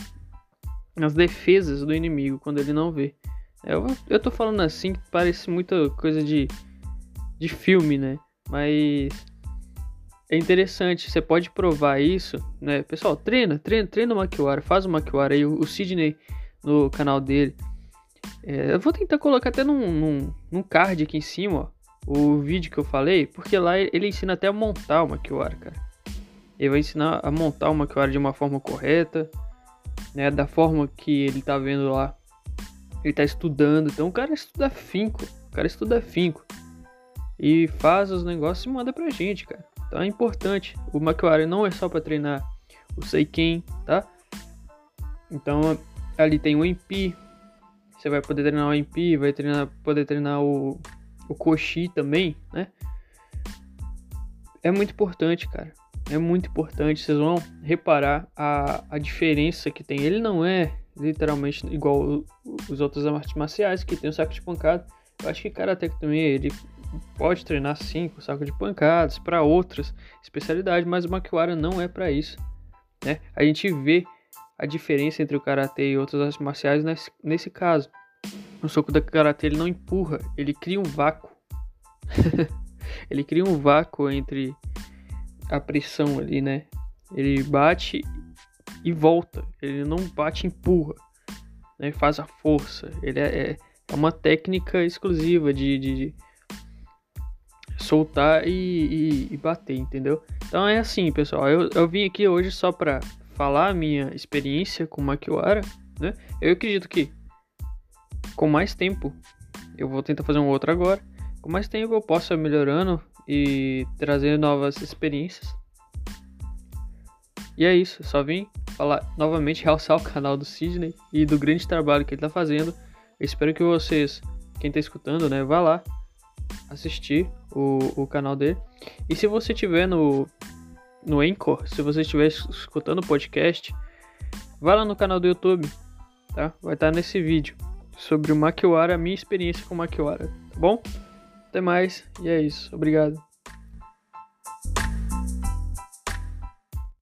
as defesas do inimigo quando ele não vê. Eu, eu tô falando assim que parece muita coisa de, de filme, né? Mas é interessante, você pode provar isso, né? Pessoal, treina, treina, treina o Makiwara, faz o Makiwara aí, o, Sidney no canal dele. É, eu vou tentar colocar até num, num, num, card aqui em cima, ó, o vídeo que eu falei, porque lá ele ensina até a montar o Makiwara, cara. Ele vai ensinar a montar o Makiwara de uma forma correta, né, da forma que ele tá vendo lá. Ele tá estudando, então o cara estuda finco, o cara estuda finco. E faz os negócios e manda pra gente, cara. Então é importante. O Makiwara não é só para treinar o Seiken, tá? Então ali tem o MP. Você vai poder treinar o MP, vai treinar, poder treinar o, o Koshi também, né? É muito importante, cara é muito importante. Vocês vão reparar a, a diferença que tem. Ele não é literalmente igual os outros artes marciais que tem o saco de pancada. Eu acho que Karate também ele pode treinar sim com saco de pancadas para outras especialidades, mas o Makiwara não é para isso. Né? A gente vê a diferença entre o Karate e outras artes marciais nesse, nesse caso. O soco da Karate ele não empurra, ele cria um vácuo. ele cria um vácuo entre a pressão ali, né? Ele bate e volta. Ele não bate e empurra. Né? Faz a força. Ele é, é, é uma técnica exclusiva de, de soltar e, e, e, bater, entendeu? Então é assim, pessoal. Eu, eu vim aqui hoje só para falar a minha experiência com Makiwara, né? Eu acredito que com mais tempo, eu vou tentar fazer um outro agora. Com mais tempo eu posso ir melhorando e trazer novas experiências. E é isso, só vim falar novamente, realçar o canal do Sidney e do grande trabalho que ele está fazendo. Eu espero que vocês, quem está escutando, né, vá lá, assistir o, o canal dele. E se você tiver no, no Anchor, se você estiver escutando o podcast, vá lá no canal do YouTube, tá? Vai estar nesse vídeo sobre o Makiwara, a minha experiência com o Makiwara, tá bom? Até mais, e é isso. Obrigado.